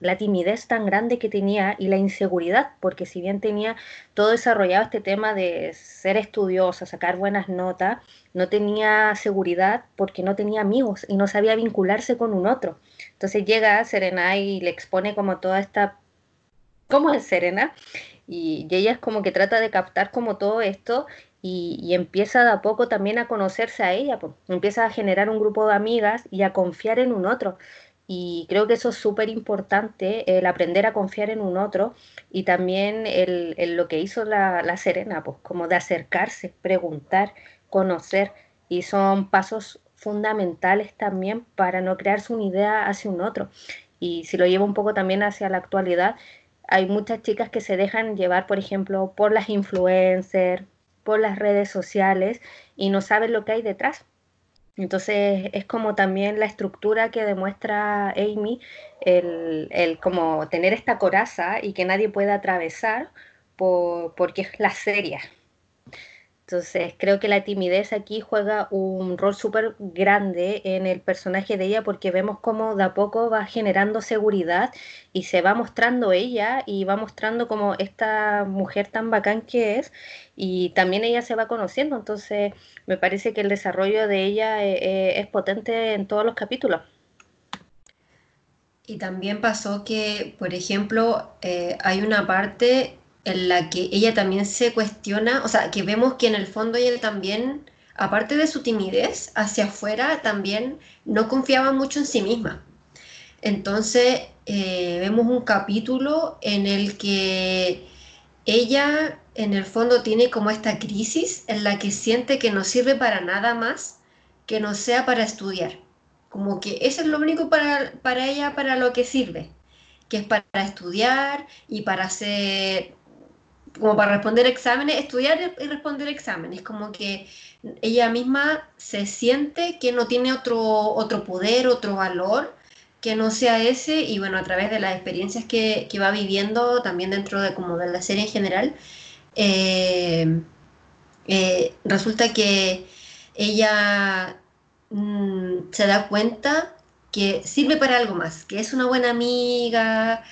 la timidez tan grande que tenía y la inseguridad, porque si bien tenía todo desarrollado este tema de ser estudiosa, sacar buenas notas, no tenía seguridad porque no tenía amigos y no sabía vincularse con un otro. Entonces llega Serena y le expone como toda esta... ¿Cómo es Serena? Y, ella es como que trata de captar como todo esto y, empieza de a poco también a conocerse a ella, pues. empieza a generar un grupo de amigas y a confiar en un otro. Y creo que eso es súper importante, el aprender a confiar en un otro y también el, lo que hizo la, la, Serena, pues como de acercarse, preguntar, conocer. Y son pasos fundamentales también para no crearse una idea hacia un otro. Y si lo llevo un poco también hacia la actualidad, hay muchas chicas que se dejan llevar, por ejemplo, por las influencers, por las redes sociales y no saben lo que hay detrás. Entonces es como también la estructura que demuestra Amy, el, el como tener esta coraza y que nadie pueda atravesar por, porque es la seria, entonces, creo que la timidez aquí juega un rol súper grande en el personaje de ella porque vemos cómo de a poco va generando seguridad y se va mostrando ella y va mostrando como esta mujer tan bacán que es y también ella se va conociendo. Entonces, me parece que el desarrollo de ella eh, es potente en todos los capítulos. Y también pasó que, por ejemplo, eh, hay una parte en la que ella también se cuestiona, o sea, que vemos que en el fondo ella también, aparte de su timidez, hacia afuera también no confiaba mucho en sí misma. Entonces, eh, vemos un capítulo en el que ella en el fondo tiene como esta crisis en la que siente que no sirve para nada más que no sea para estudiar. Como que eso es lo único para, para ella, para lo que sirve, que es para estudiar y para ser como para responder exámenes, estudiar y responder exámenes, como que ella misma se siente que no tiene otro, otro poder, otro valor que no sea ese y bueno, a través de las experiencias que, que va viviendo también dentro de como de la serie en general, eh, eh, resulta que ella mm, se da cuenta que sirve para algo más, que es una buena amiga,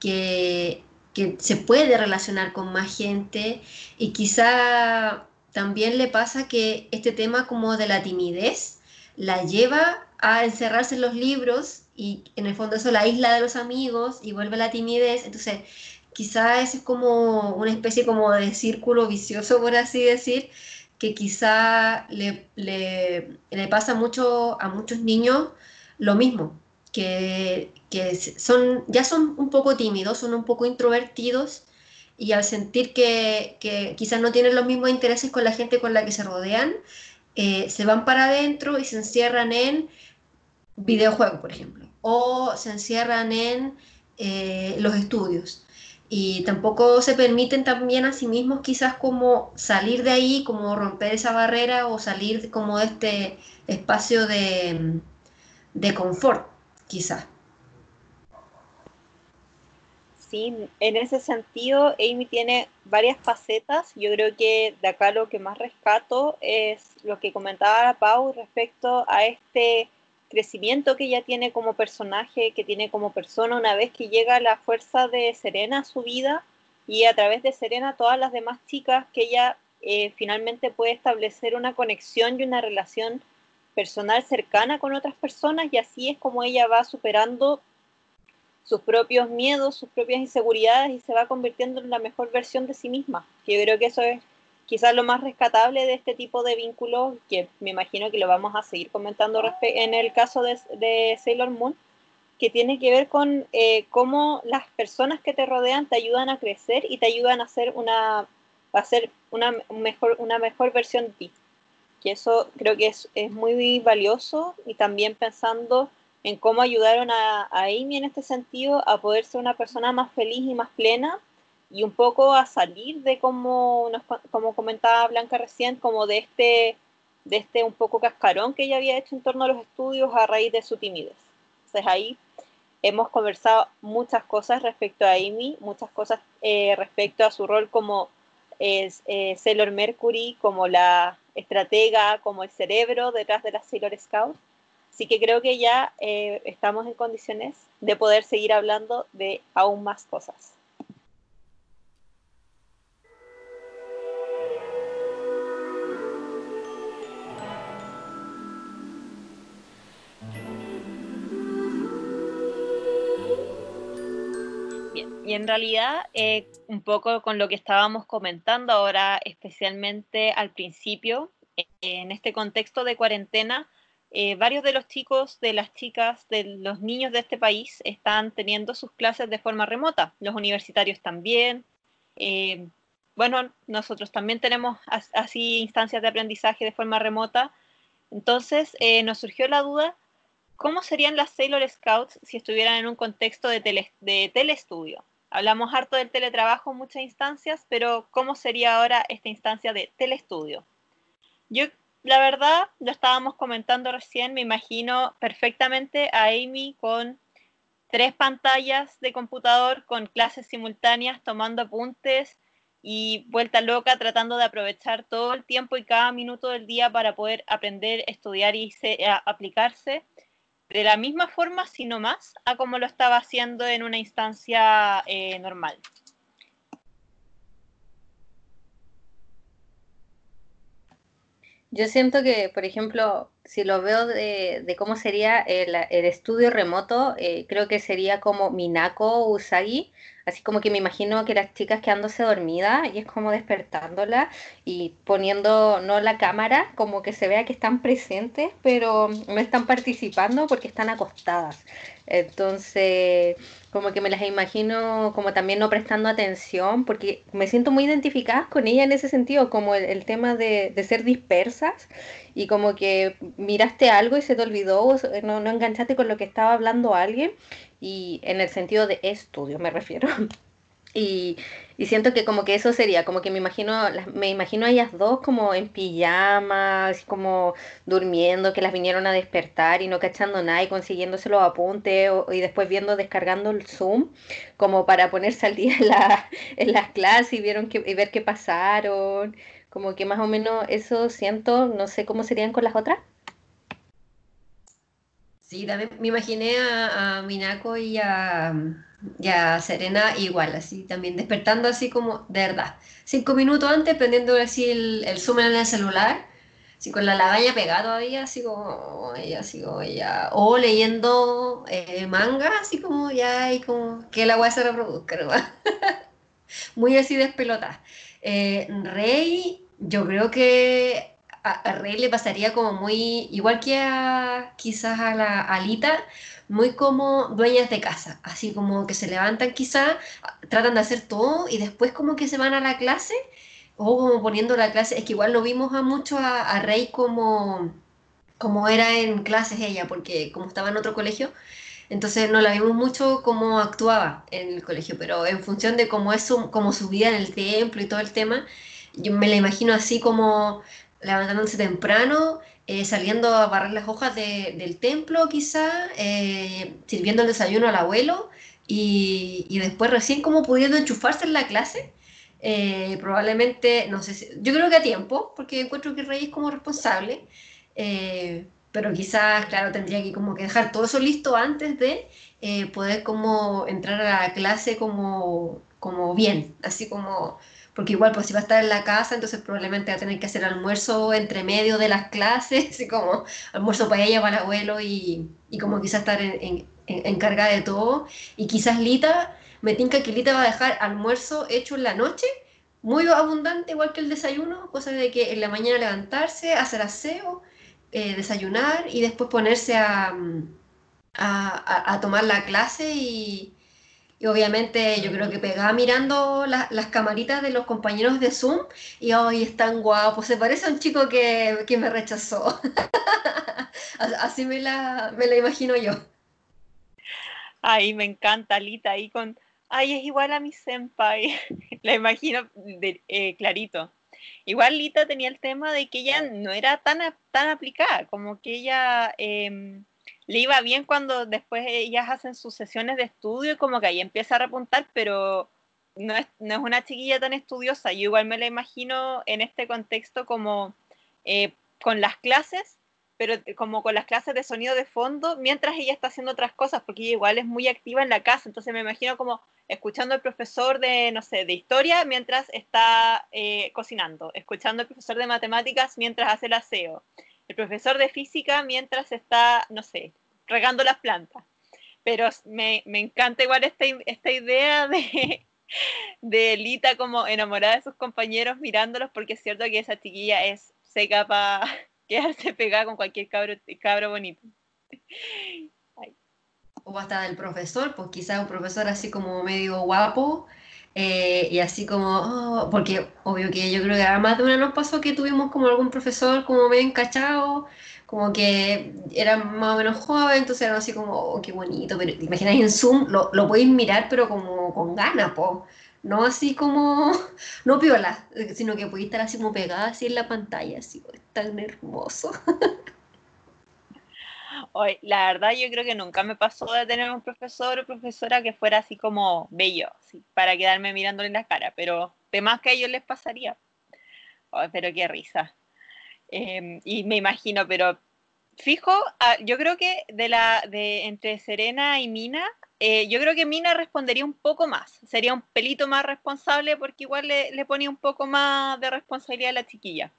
que, que se puede relacionar con más gente y quizá también le pasa que este tema como de la timidez la lleva a encerrarse en los libros y en el fondo eso la isla de los amigos y vuelve la timidez. Entonces, quizá ese es como una especie como de círculo vicioso, por así decir, que quizá le, le, pasa mucho a muchos niños lo mismo, que, son, ya son un poco tímidos, son un poco introvertidos y al sentir que, que quizás no tienen los mismos intereses con la gente con la que se rodean, eh, se van para adentro y se encierran en videojuegos, por ejemplo, o se encierran en eh, los estudios. Y tampoco se permiten también a sí mismos quizás como salir de ahí, como romper esa barrera o salir como de este espacio de, de confort, quizás. Sí, en ese sentido, Amy tiene varias facetas. Yo creo que de acá lo que más rescato es lo que comentaba Pau respecto a este crecimiento que ella tiene como personaje, que tiene como persona una vez que llega la fuerza de Serena a su vida y a través de Serena todas las demás chicas que ella eh, finalmente puede establecer una conexión y una relación personal cercana con otras personas y así es como ella va superando sus propios miedos, sus propias inseguridades y se va convirtiendo en la mejor versión de sí misma. Yo creo que eso es quizás lo más rescatable de este tipo de vínculos, que me imagino que lo vamos a seguir comentando en el caso de, Sailor Moon, que tiene que ver con eh, cómo las personas que te rodean te ayudan a crecer y te ayudan a hacer una, a hacer una, mejor, una mejor versión de ti. Que eso creo que es, es muy valioso y también pensando en cómo ayudaron a, a Amy en este sentido a poder ser una persona más feliz y más plena y un poco a salir de como, como comentaba Blanca recién, como de este, de este un poco cascarón que ella había hecho en torno a los estudios a raíz de su timidez. Entonces ahí hemos conversado muchas cosas respecto a Amy, muchas cosas eh, respecto a su rol como es, eh, Sailor Mercury, como la estratega, como el cerebro detrás de las Sailor Scouts. Así que creo que ya eh, estamos en condiciones de poder seguir hablando de aún más cosas. Y en realidad, eh, un poco con lo que estábamos comentando ahora, especialmente al principio, eh, en este contexto de cuarentena, eh, varios de los chicos, de las chicas, de los niños de este país están teniendo sus clases de forma remota, los universitarios también. bueno, nosotros también tenemos así instancias de aprendizaje de forma remota. Entonces nos surgió la duda, ¿cómo serían las Sailor Scouts si estuvieran en un contexto de, tele, de telestudio? Hablamos harto del teletrabajo en muchas instancias, pero ¿cómo sería ahora esta instancia de telestudio? Yo, la verdad, lo estábamos comentando recién, me imagino perfectamente a Amy con tres pantallas de computador, con clases simultáneas, tomando apuntes y vuelta loca, tratando de aprovechar todo el tiempo y cada minuto del día para poder aprender, estudiar y aplicarse de la misma forma, sino más, a como lo estaba haciendo en una instancia eh, normal. Yo siento que, por ejemplo, si lo veo de, cómo sería el, estudio remoto, eh, creo que sería como Minako Usagi, Así como que me imagino que las chicas quedándose dormidas y es como despertándola y poniendo no la cámara, como que se vea que están presentes, pero no están participando porque están acostadas. Entonces, como que me las imagino como también no prestando atención, porque me siento muy identificada con ella en ese sentido, como el, tema de, ser dispersas y como que miraste algo y se te olvidó, no, no enganchaste con lo que estaba hablando alguien y en el sentido de estudio me refiero. Y, siento que como que eso sería, como que me imagino, me imagino a ellas dos como en pijama, así como durmiendo, que las vinieron a despertar y no cachando nada y consiguiéndose los apuntes y después viendo, descargando el Zoom, como para ponerse al día en, la, en las clases y, vieron y ver qué pasaron. Como que más o menos eso siento, no sé cómo serían con las otras. Sí, también me imaginé a, a Minako y a, Serena igual, así también despertando así como de verdad. Cinco minutos antes prendiendo así el, el zoom en el celular, así con la lagaña pegada todavía, así como ella, así como ella. O leyendo eh, manga, así como ya, y como que la agua se reproduzca, ¿no? Muy así despelota. Eh, Rey, yo creo que a, Rey le pasaría como muy, igual que a quizás a la Alita, muy como dueñas de casa, así como que se levantan quizás, tratan de hacer todo y después como que se van a la clase o como poniendo la clase, es que igual lo vimos a mucho a, Rey como, como era en clases ella, porque como estaba en otro colegio, entonces no la vimos mucho cómo actuaba en el colegio, pero en función de cómo es su, como su vida en el templo y todo el tema, yo me la imagino así como levantándose temprano, eh, saliendo a barrer las hojas del templo quizá, eh, sirviendo el desayuno al abuelo y, después recién como pudiendo enchufarse en la clase. Eh, probablemente, no sé, si, yo creo que a tiempo, porque encuentro que Rey es como responsable, pero quizás, claro, tendría que como que dejar todo eso listo antes de poder como entrar a la clase como, como bien, así como porque igual pues si va a estar en la casa, entonces probablemente va a tener que hacer almuerzo entre medio de las clases, así como almuerzo para ella, para el abuelo y, y como quizás estar en, encargada de todo. Y quizás Lita, me tinca que Lita va a dejar almuerzo hecho en la noche, muy abundante, igual que el desayuno, cosa de que en la mañana levantarse, hacer aseo, eh, desayunar y después ponerse a, a, a tomar la clase y y obviamente yo creo que pegaba mirando las camaritas de los compañeros de Zoom y hoy es tan guapo, se parece a un chico que, me rechazó. Así me la, me la imagino yo. Ay, me encanta Lita ahí con, ay, es igual a mi senpai. la imagino eh, clarito. Igual Lita tenía el tema de que ella no era tan, tan aplicada, como que ella... Em, le iba bien cuando después ellas hacen sus sesiones de estudio y como que ahí empieza a repuntar, pero no es, no es una chiquilla tan estudiosa. Yo igual me la imagino en este contexto como eh, con las clases, pero como con las clases de sonido de fondo, mientras ella está haciendo otras cosas, porque ella igual es muy activa en la casa, entonces me imagino como escuchando al profesor de, no sé, de historia mientras está eh, cocinando, escuchando al profesor de matemáticas mientras hace el aseo, el profesor de física mientras está, no sé, regando las plantas. Pero me, encanta igual esta, esta idea de, de Lita como enamorada de sus compañeros mirándolos, porque es cierto que esa chiquilla es seca para quedarse pegada con cualquier cabro, cabro bonito. O hasta del profesor, pues quizás un profesor así como medio guapo, eh, y así como, oh, porque obvio que yo creo que además de una nos pasó que tuvimos como algún profesor como medio encachado, como que era más o menos joven, entonces era así como, oh, qué bonito, pero imagináis en Zoom, lo, lo podéis mirar pero como con ganas, po. No así como, no piola, sino que podéis estar así como pegada así en la pantalla, así, es tan hermoso. La verdad yo creo que nunca me pasó de tener un profesor o profesora que fuera así como bello, para quedarme mirándole en la cara, pero de más que a ellos les pasaría. pero qué risa. Em, y me imagino, pero fijo, ah, yo creo que de la de entre Serena y Mina, eh, yo creo que Mina respondería un poco más, sería un pelito más responsable porque igual le, le ponía un poco más de responsabilidad a la chiquilla.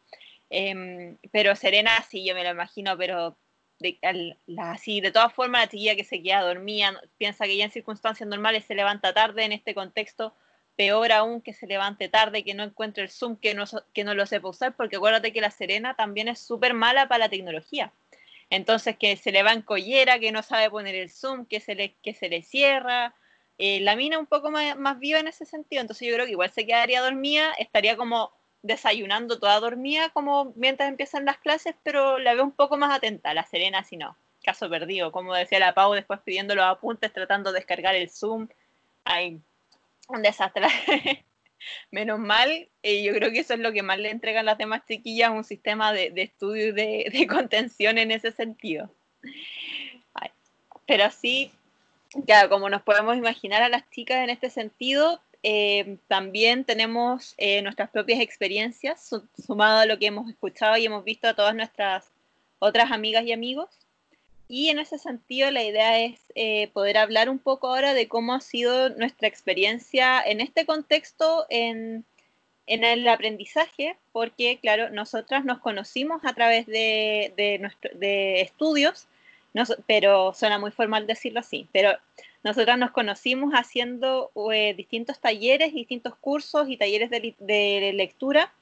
Em, pero Serena sí, yo me lo imagino, pero de, así, de todas formas, la chiquilla que se queda dormida, piensa que ya en circunstancias normales se levanta tarde en este contexto, peor aún que se levante tarde, que no encuentre el Zoom, que no, que no lo sepa usar, porque acuérdate que la Serena también es súper mala para la tecnología. Entonces, que se le va en collera, que no sabe poner el Zoom, que se le, que se le cierra. Eh, la mina un poco más, más viva en ese sentido, entonces yo creo que igual se quedaría dormida, estaría como desayunando toda dormida como mientras empiezan las clases, pero la veo un poco más atenta, la Serena si no. Caso perdido, como decía la Pau, después pidiendo los apuntes, tratando de descargar el Zoom. Ay, un desastre. Menos mal, y yo creo que eso es lo que más le entregan las demás chiquillas, un sistema de, estudio y de, contención en ese sentido. Pero sí, claro, como nos podemos imaginar a las chicas en este sentido, eh, también tenemos eh, nuestras propias experiencias, sumado a lo que hemos escuchado y hemos visto a todas nuestras otras amigas y amigos. Y en ese sentido, la idea es eh, poder hablar un poco ahora de cómo ha sido nuestra experiencia en este contexto en, en el aprendizaje, porque, claro, nosotras nos conocimos a través de, de, nuestro, de estudios, pero suena muy formal decirlo así, pero nosotras nos conocimos haciendo eh, distintos talleres, distintos cursos y talleres de, de lectura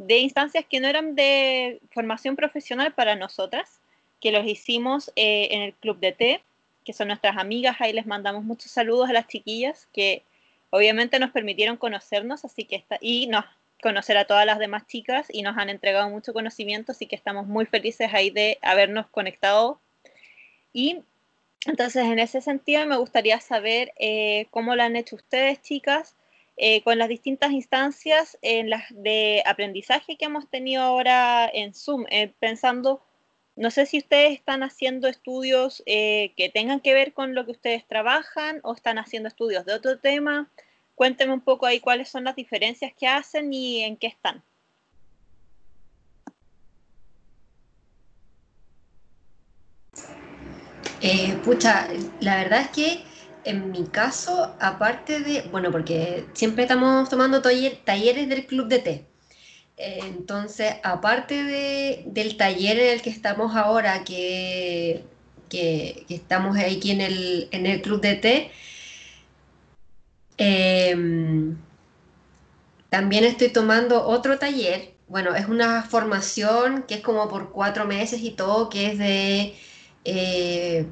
de instancias que no eran de formación profesional para nosotras, que los hicimos eh, en el Club de Té, que son nuestras amigas, ahí les mandamos muchos saludos a las chiquillas que obviamente nos permitieron conocernos, así que está, y nos conocer a todas las demás chicas y nos han entregado mucho conocimiento, así que estamos muy felices ahí de habernos conectado. Y entonces en ese sentido me gustaría saber eh, cómo lo han hecho ustedes, chicas, eh, con las distintas instancias en las de aprendizaje que hemos tenido ahora en Zoom, pensando no sé si ustedes están haciendo estudios eh, que tengan que ver con lo que ustedes trabajan o están haciendo estudios de otro tema. Cuéntenme un poco ahí cuáles son las diferencias que hacen y en qué están. Eh, pucha, la verdad es que en mi caso, aparte de, bueno, porque siempre estamos tomando talleres del club de té. Entonces, aparte del taller en el que estamos ahora, que, estamos aquí en el, en el club de té, em, también estoy tomando otro taller. Bueno, es una formación que es como por cuatro meses y todo, que es de eh,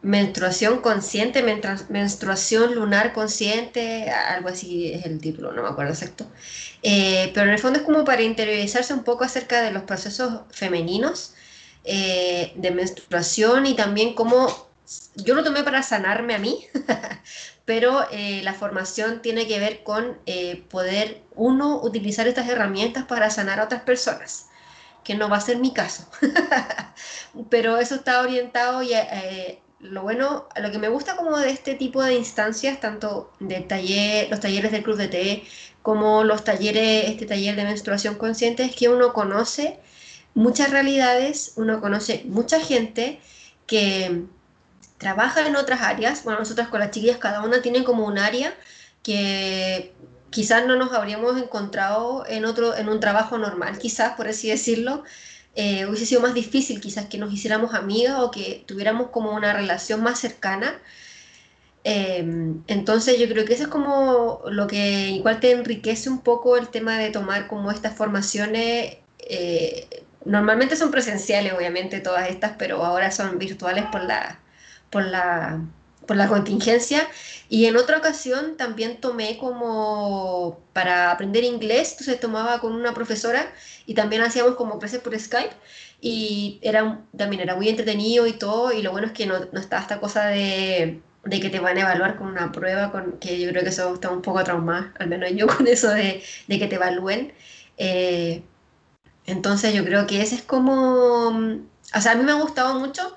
menstruación consciente, menstruación lunar consciente, algo así es el título, no me acuerdo exacto. Eh, pero en el fondo es como para interiorizarse un poco acerca de los procesos femeninos eh, de menstruación y también cómo yo lo tomé para sanarme a mí, pero la formación tiene que ver con poder uno utilizar estas herramientas para sanar a otras personas que no va a ser mi caso. Pero eso está orientado y lo bueno, lo que me gusta como de este tipo de instancias, tanto de taller, los talleres del Club de Té, como los talleres, este taller de menstruación consciente, es que uno conoce muchas realidades, uno conoce mucha gente que trabaja en otras áreas. Bueno, nosotras con las chiquillas, cada una tiene como un área que quizás no nos habríamos encontrado en otro, en un trabajo normal, quizás, por así decirlo. Eh, hubiese sido más difícil quizás que nos hiciéramos amigas o que tuviéramos como una relación más cercana. Em, entonces yo creo que eso es como lo que igual te enriquece un poco el tema de tomar como estas formaciones. Eh, normalmente son presenciales, obviamente, todas estas, pero ahora son virtuales por la, por la, por la contingencia. Y en otra ocasión también tomé como para aprender inglés, entonces tomaba con una profesora y también hacíamos como clases por Skype y era, también era muy entretenido y todo y lo bueno es que no, no está esta cosa de, de, que te van a evaluar con una prueba, con, que yo creo que eso está un poco traumado, al menos yo con eso de, de que te evalúen. Eh, entonces yo creo que ese es como, o sea, a mí me ha gustado mucho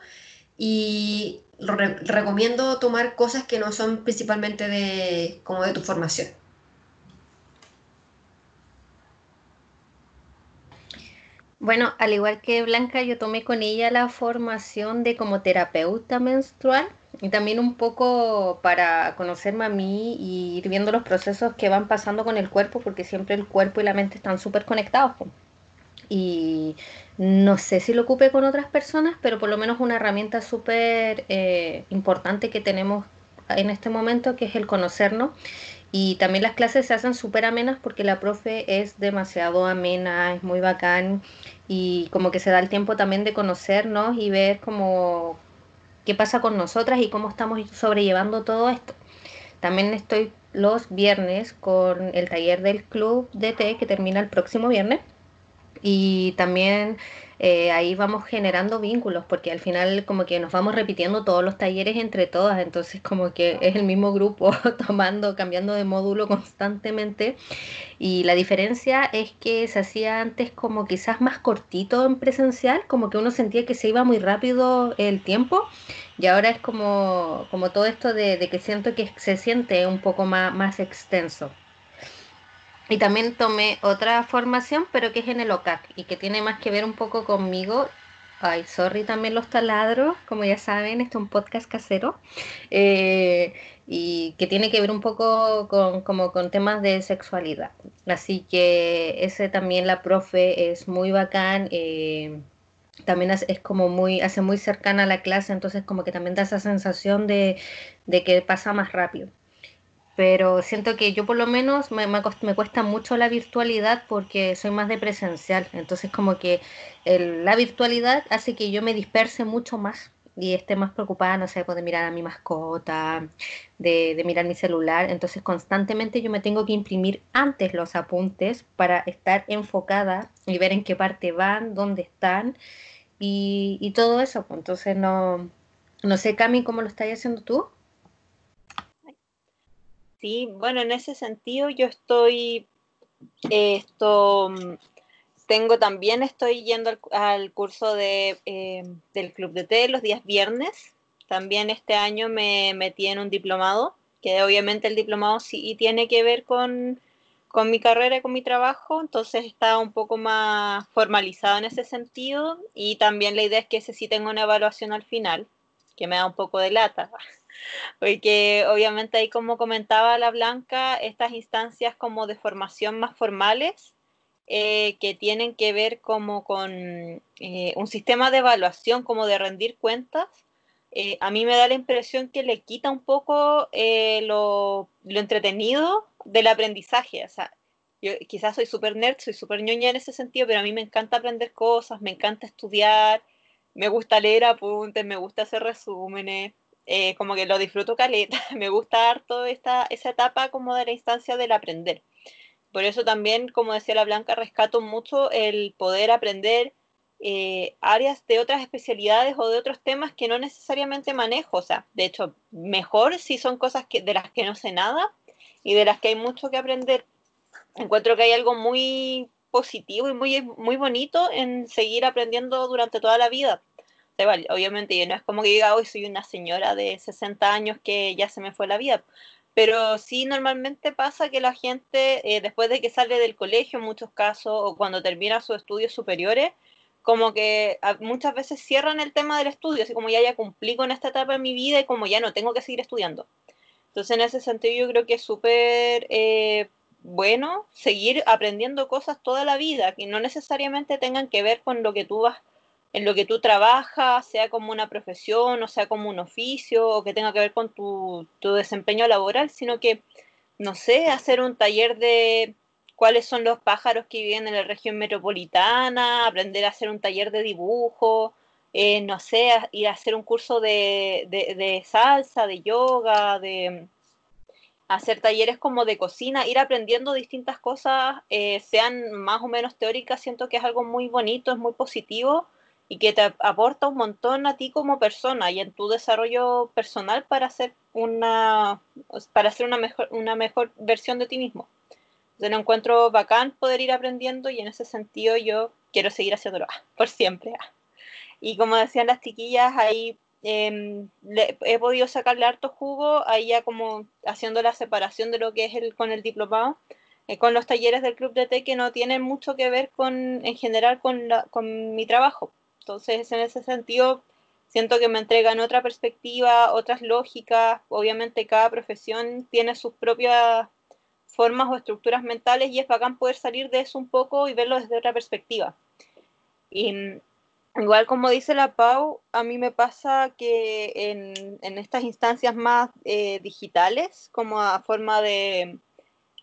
y recomiendo tomar cosas que no son principalmente de, como de tu formación. Bueno, al igual que Blanca, yo tomé con ella la formación de como terapeuta menstrual y también un poco para conocerme a mí y ir viendo los procesos que van pasando con el cuerpo, porque siempre el cuerpo y la mente están súper conectados. Y no sé si lo ocupe con otras personas, pero por lo menos una herramienta súper eh, importante que tenemos en este momento, que es el conocernos. Y también las clases se hacen súper amenas porque la profe es demasiado amena, es muy bacán y como que se da el tiempo también de conocernos y ver cómo qué pasa con nosotras y cómo estamos sobrellevando todo esto. También estoy los viernes con el taller del club de té que termina el próximo viernes y también eh, ahí vamos generando vínculos, porque al final como que nos vamos repitiendo todos los talleres entre todas, entonces como que es el mismo grupo tomando, cambiando de módulo constantemente. Y la diferencia es que se hacía antes como quizás más cortito en presencial, como que uno sentía que se iba muy rápido el tiempo, y ahora es como, como todo esto de, de que siento que se siente un poco más, más extenso. Y también tomé otra formación, pero que es en el OCAC y que tiene más que ver un poco conmigo. Ay, sorry también los taladros, como ya saben, este es un podcast casero. Eh, y que tiene que ver un poco con, como con temas de sexualidad. Así que ese también la profe es muy bacán. Eh, también es, como muy, hace muy cercana a la clase, entonces como que también da esa sensación de, de que pasa más rápido pero siento que yo por lo menos me, me, cuesta mucho la virtualidad porque soy más de presencial, entonces como que la virtualidad hace que yo me disperse mucho más y esté más preocupada, no sé, pues, de mirar a mi mascota, de, mirar mi celular, entonces constantemente yo me tengo que imprimir antes los apuntes para estar enfocada y ver en qué parte van, dónde están y, y todo eso, entonces no, no sé, Cami, ¿cómo lo estás haciendo tú? Sí, bueno, en ese sentido yo estoy, esto, mm, tengo también, estoy yendo al, curso de, eh, del Club de Té los días viernes. También este año me metí en un diplomado, que obviamente el diplomado sí tiene que ver con, con mi carrera y con mi trabajo, entonces está un poco más formalizado en ese sentido y también la idea es que ese sí tenga una evaluación al final, que me da un poco de lata. porque obviamente ahí como comentaba la Blanca, estas instancias como de formación más formales eh, que tienen que ver como con eh, un sistema de evaluación, como de rendir cuentas, eh, a mí me da la impresión que le quita un poco lo, lo, entretenido del aprendizaje. O sea, yo quizás soy súper nerd, soy súper ñoña en ese sentido, pero a mí me encanta aprender cosas, me encanta estudiar, me gusta leer apuntes, me gusta hacer resúmenes. Eh, como que lo disfruto caleta, me gusta harto esta, esa etapa como de la instancia del aprender. Por eso también, como decía la Blanca, rescato mucho el poder aprender eh, áreas de otras especialidades o de otros temas que no necesariamente manejo. O sea, de hecho, mejor si son cosas que, de las que no sé nada y de las que hay mucho que aprender. Encuentro que hay algo muy positivo y muy, muy bonito en seguir aprendiendo durante toda la vida obviamente yo no es como que diga, hoy soy una señora de 60 años que ya se me fue la vida, pero sí normalmente pasa que la gente, eh, después de que sale del colegio en muchos casos, o cuando termina sus estudios superiores, como que muchas veces cierran el tema del estudio, así como ya ya cumplí con esta etapa en mi vida y como ya no tengo que seguir estudiando. Entonces en ese sentido yo creo que es súper eh, bueno seguir aprendiendo cosas toda la vida, que no necesariamente tengan que ver con lo que tú vas en lo que tú trabajas, sea como una profesión o sea como un oficio o que tenga que ver con tu, desempeño laboral, sino que, no sé, hacer un taller de cuáles son los pájaros que viven en la región metropolitana, aprender a hacer un taller de dibujo, eh, no sé, ir a hacer un curso de, salsa, de yoga, de hacer talleres como de cocina, ir aprendiendo distintas cosas, eh, sean más o menos teóricas, siento que es algo muy bonito, es muy positivo y que te aporta un montón a ti como persona y en tu desarrollo personal para hacer una, para hacer una, mejor, una mejor versión de ti mismo. Entonces lo encuentro bacán poder ir aprendiendo y en ese sentido yo quiero seguir haciéndolo por siempre. Y como decían las chiquillas, ahí em, he podido sacarle harto jugo, ahí ya como haciendo la separación de lo que es el, con el diplomado, eh, con los talleres del club de té que no tienen mucho que ver con, en general con, la, con mi trabajo entonces, en ese sentido, siento que me entregan otra perspectiva, otras lógicas. Obviamente, cada profesión tiene sus propias formas o estructuras mentales y es bacán poder salir de eso un poco y verlo desde otra perspectiva. Y igual como dice la Pau, a mí me pasa que en, estas instancias más eh, digitales, como a forma de,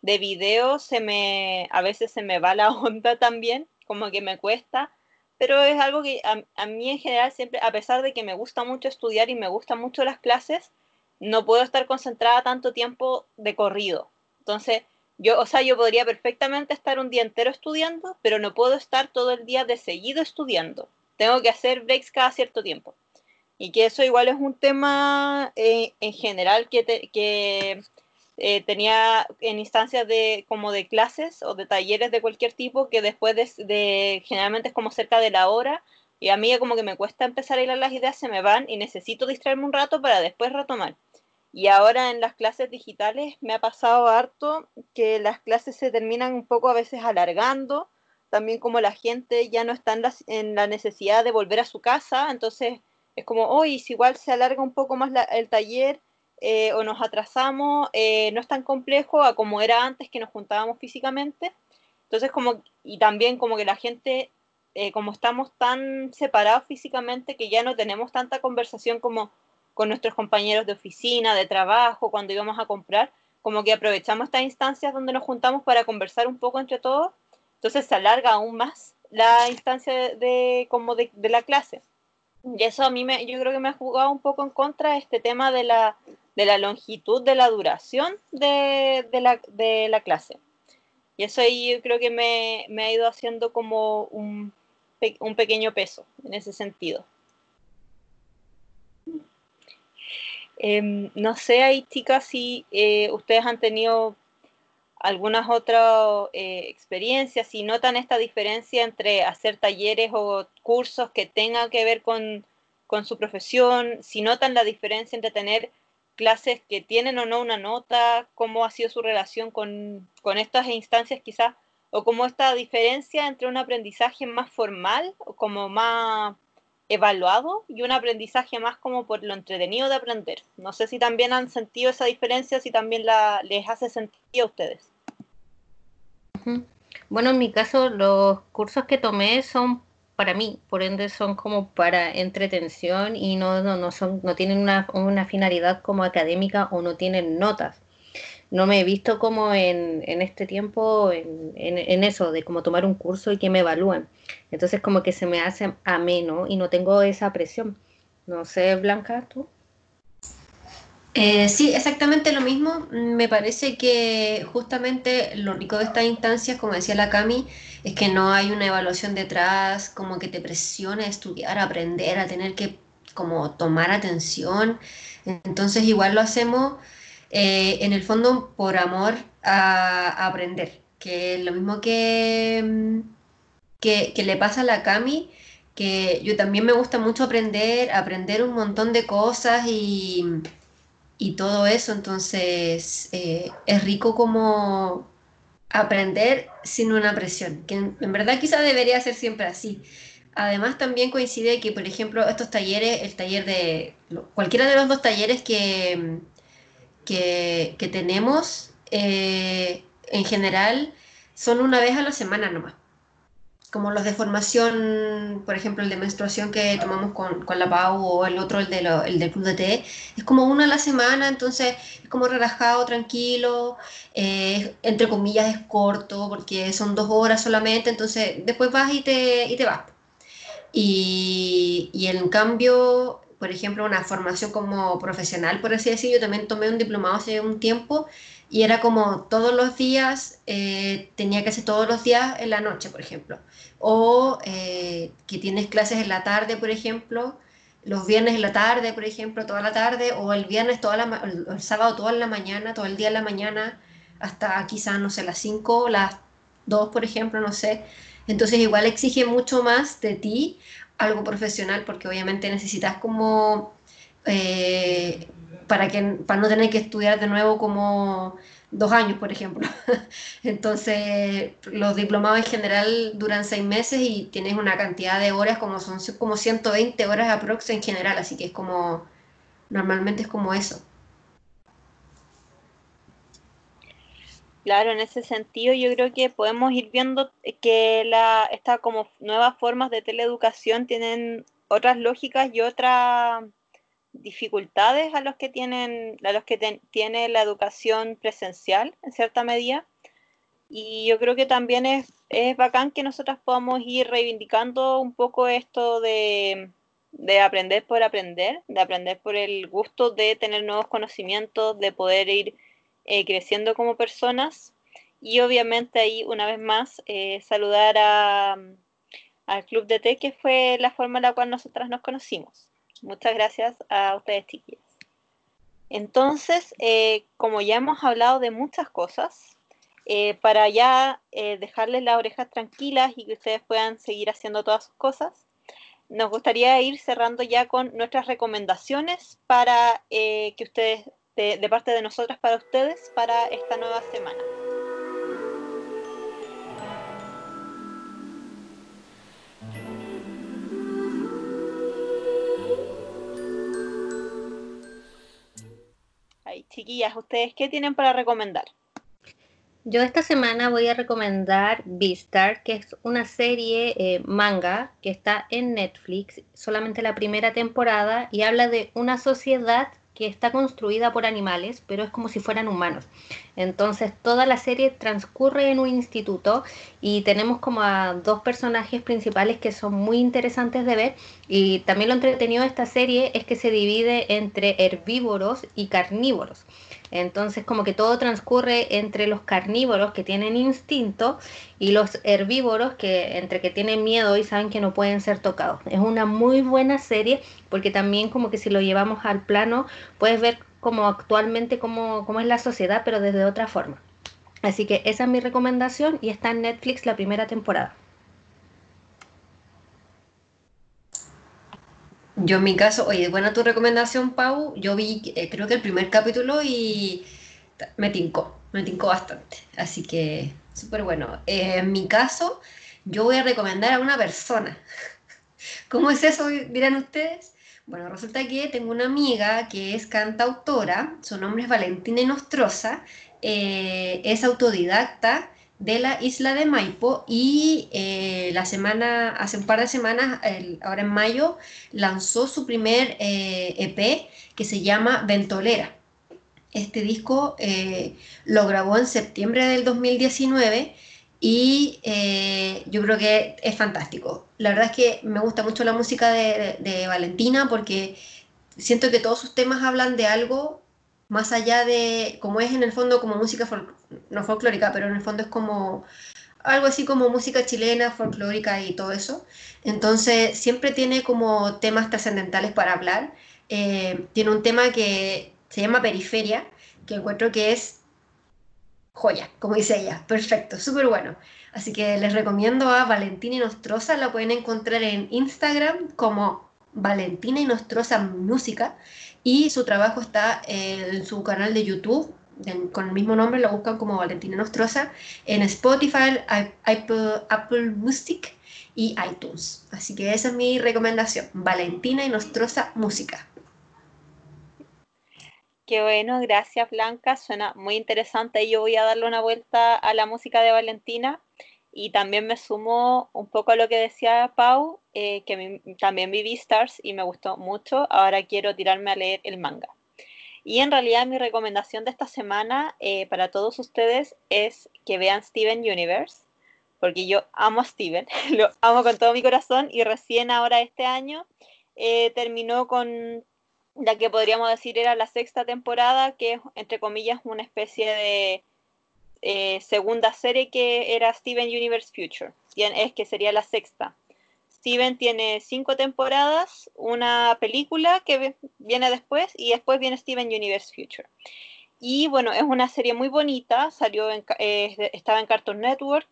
de video, se me, a veces se me va la onda también, como que me cuesta pero es algo que a, mí en general siempre, a pesar de que me gusta mucho estudiar y me gustan mucho las clases, no puedo estar concentrada tanto tiempo de corrido. Entonces, yo, o sea, yo podría perfectamente estar un día entero estudiando, pero no puedo estar todo el día de seguido estudiando. Tengo que hacer breaks cada cierto tiempo. Y que eso igual es un tema eh, en general que, que eh, tenía en instancias de como de clases o de talleres de cualquier tipo que después de, generalmente es como cerca de la hora y a mí como que me cuesta empezar a ir a las ideas, se me van y necesito distraerme un rato para después retomar. Y ahora en las clases digitales me ha pasado harto que las clases se terminan un poco a veces alargando, también como la gente ya no está en la, necesidad de volver a su casa, entonces es como, hoy si igual se alarga un poco más el taller eh, o nos atrasamos, eh, no es tan complejo a como era antes que nos juntábamos físicamente. Entonces, como, y también como que la gente, eh, como estamos tan separados físicamente, que ya no tenemos tanta conversación como con nuestros compañeros de oficina, de trabajo, cuando íbamos a comprar, como que aprovechamos estas instancias donde nos juntamos para conversar un poco entre todos, entonces se alarga aún más la instancia de, como de, de la clase. Y eso a mí me, yo creo que me ha jugado un poco en contra este tema de la, de la longitud de la duración de, la, clase. Y eso ahí yo creo que me, ha ido haciendo como un, pequeño peso en ese sentido. Em, no sé ahí chicas si eh, ustedes han tenido algunas otras eh, experiencias, si notan esta diferencia entre hacer talleres o cursos que tengan que ver con, con su profesión, si notan la diferencia entre tener clases que tienen o no una nota, cómo ha sido su relación con, estas instancias quizás, o cómo esta diferencia entre un aprendizaje más formal, como más evaluado, y un aprendizaje más como por lo entretenido de aprender. No sé si también han sentido esa diferencia, si también la, les hace sentido a ustedes. Bueno, en mi caso, los cursos que tomé son para mí, por ende son como para entretención y no, no, son, no tienen una, una, finalidad como académica o no tienen notas. No me he visto como en, en este tiempo en, en, eso, de como tomar un curso y que me evalúen. Entonces como que se me hace ameno y no tengo esa presión. No sé, Blanca, tú. Eh, sí, exactamente lo mismo. Me parece que justamente lo rico de estas instancias, como decía la Cami, es que no hay una evaluación detrás, como que te presiona a estudiar, a aprender, a tener que como tomar atención. Entonces igual lo hacemos eh, en el fondo por amor a, aprender, que es lo mismo que, mm, que, que le pasa a la Cami que yo también me gusta mucho aprender, aprender un montón de cosas y, y todo eso, entonces eh, es rico como aprender sin una presión, que en, verdad quizá debería ser siempre así. Además también coincide que, por ejemplo, estos talleres, el taller de, cualquiera de los dos talleres que, que, tenemos, eh, en general, son una vez a la semana nomás como los de formación, por ejemplo, el de menstruación que tomamos con, con la PAU o el otro, el, de el del club de té, es como uno a la semana, entonces es como relajado, tranquilo, eh, entre comillas es corto porque son dos horas solamente, entonces después vas y te, y te vas. Y, y en cambio, por ejemplo, una formación como profesional, por así decirlo, también tomé un diplomado hace un tiempo y era como todos los días, eh, tenía que hacer todos los días en la noche, por ejemplo. O eh, que tienes clases en la tarde, por ejemplo, los viernes en la tarde, por ejemplo, toda la tarde, o el viernes, toda la, el sábado toda la mañana, todo el día en la mañana, hasta quizás, no sé, las 5, las 2, por ejemplo, no sé. Entonces igual exige mucho más de ti algo profesional, porque obviamente necesitas como... Eh, para, que, para no tener que estudiar de nuevo como dos años, por ejemplo. Entonces, los diplomados en general duran seis meses y tienes una cantidad de horas, como son como 120 horas aprox en general, así que es como, normalmente es como eso. Claro, en ese sentido yo creo que podemos ir viendo que la, estas como nuevas formas de teleeducación tienen otras lógicas y otras dificultades a los que tienen, a los que tiene la educación presencial en cierta medida. Y yo creo que también es, es bacán que nosotras podamos ir reivindicando un poco esto de, de aprender por aprender, de aprender por el gusto de tener nuevos conocimientos, de poder ir eh, creciendo como personas Y obviamente ahí, una vez más, eh, saludar a, al Club de Té, que fue la forma en la cual nosotras nos conocimos. Muchas gracias a ustedes, chiquillas. Entonces, eh, como ya hemos hablado de muchas cosas, eh, para ya dejarles las orejas tranquilas y que ustedes puedan seguir haciendo todas sus cosas, nos gustaría ir cerrando ya con nuestras recomendaciones para que ustedes, de parte de nosotras para ustedes, para esta nueva semana. Chiquillas, ¿ustedes qué tienen para recomendar? Yo esta semana voy a recomendar Beastar, que es una serie eh, manga que está en Netflix, solamente la primera temporada, y habla de una sociedad que está construida por animales, pero es como si fueran humanos. Entonces toda la serie transcurre en un instituto y tenemos como a dos personajes principales que son muy interesantes de ver y también lo entretenido de esta serie es que se divide entre herbívoros y carnívoros. Entonces como que todo transcurre entre los carnívoros que tienen instinto y los herbívoros que entre que tienen miedo y saben que no pueden ser tocados. Es una muy buena serie porque también como que si lo llevamos al plano puedes ver como actualmente cómo, cómo es la sociedad pero desde otra forma. Así que esa es mi recomendación y está en Netflix la primera temporada. Yo en mi caso, oye, buena tu recomendación, Pau. Yo vi, eh, creo que el primer capítulo y me tincó, me tincó bastante. Así que, súper bueno. Eh, en mi caso, yo voy a recomendar a una persona. ¿Cómo es eso, dirán ustedes? Bueno, resulta que tengo una amiga que es cantautora, su nombre es Valentina Nostroza, eh, es autodidacta de la isla de Maipo y eh, la semana, hace un par de semanas, ahora en mayo, lanzó su primer EP eh, e que se llama Ventolera. Este disco eh, lo grabó en septiembre del 2019 y yo creo que es fantástico. La verdad es que me gusta mucho la música de Valentina porque siento que todos sus temas hablan de algo más allá de, como es en el fondo como música no folclórica, pero en el fondo es como algo así como música chilena, folclórica y todo eso. Entonces siempre tiene como temas trascendentales para hablar. Eh, tiene un tema que se llama Periferia, que encuentro que es joya, como dice ella. Perfecto, súper bueno. Así que les recomiendo a Valentina y Nostroza, la pueden encontrar en Instagram como Valentina y Nostroza Música y su trabajo está en su canal de YouTube con el mismo nombre, lo buscan como Valentina Nostroza, en Spotify, Apple, Music y iTunes. Así que esa es mi recomendación, Valentina y Nostroza Música. Qué bueno, gracias Blanca, suena muy interesante. Yo voy a darle una vuelta a la música de Valentina y también me sumo un poco a lo que decía Pau, eh, que también vi Stars y me gustó mucho. Ahora quiero tirarme a leer el manga. Y en realidad mi recomendación de esta semana eh, para todos ustedes es que vean Steven Universe, porque yo amo a Steven, lo amo con todo mi corazón y recién ahora este año eh, terminó con la que podríamos decir era la sexta temporada, que es entre comillas una especie de eh, segunda serie que era Steven Universe Future, es que sería la sexta. Steven tiene cinco temporadas, una película que viene después y después viene Steven Universe Future. Y bueno, es una serie muy bonita, salió eh, estaba en Cartoon Network,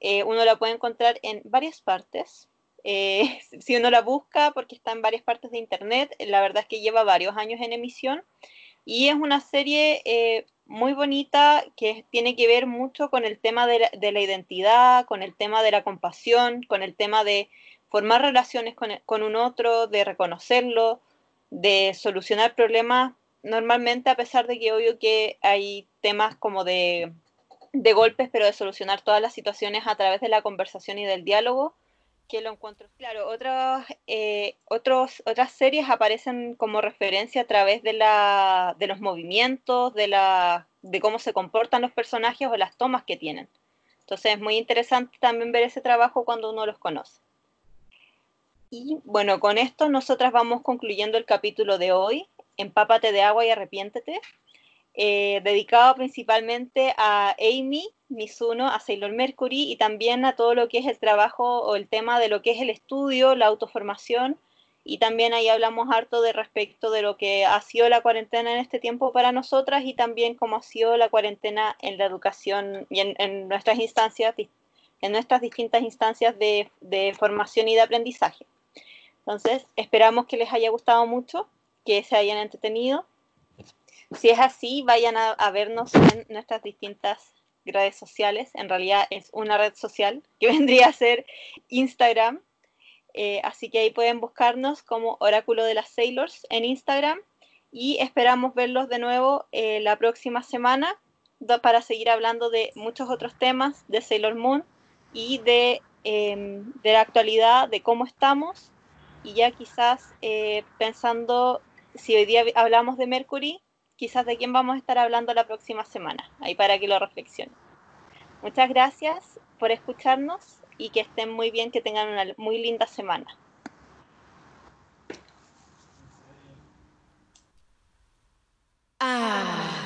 eh, uno la puede encontrar en varias partes. si uno la busca, porque está en varias partes de internet, la verdad es que lleva varios años en emisión y es una serie muy bonita que tiene que ver mucho con el tema de la, identidad, con el tema de la compasión, con el tema de formar relaciones con, un otro, de reconocerlo, de solucionar problemas. Normalmente a pesar de que obvio que hay temas como de, de golpes, pero de solucionar todas las situaciones a través de la conversación y del diálogo que lo encuentro. Claro, otros, eh, otras series aparecen como referencia a través de, la, de los movimientos, de, la, de cómo se comportan los personajes o las tomas que tienen. Entonces es muy interesante también ver ese trabajo cuando uno los conoce. Y bueno, con esto nosotras vamos concluyendo el capítulo de hoy. Empápate de agua y arrepiéntete. Eh, dedicado principalmente a Amy, Mizuno, a Sailor Mercury y también a todo lo que es el trabajo o el tema de lo que es el estudio, la autoformación y también ahí hablamos harto de respecto de lo que ha sido la cuarentena en este tiempo para nosotras y también cómo ha sido la cuarentena en la educación y en, nuestras instancias, en nuestras distintas instancias de, de formación y de aprendizaje. Entonces, esperamos que les haya gustado mucho, que se hayan entretenido si es así, vayan a, vernos en nuestras distintas redes sociales. En realidad es una red social que vendría a ser Instagram. Eh, así que ahí pueden buscarnos como Oráculo de las Sailors en Instagram y esperamos verlos de nuevo eh, la próxima semana para seguir hablando de muchos otros temas de Sailor Moon y de, em, de la actualidad, de cómo estamos y ya quizás eh, pensando si hoy día hablamos de Mercury, quizás de quién vamos a estar hablando la próxima semana, ahí para que lo reflexionen. Muchas gracias por escucharnos y que estén muy bien, que tengan una muy linda semana. Ah.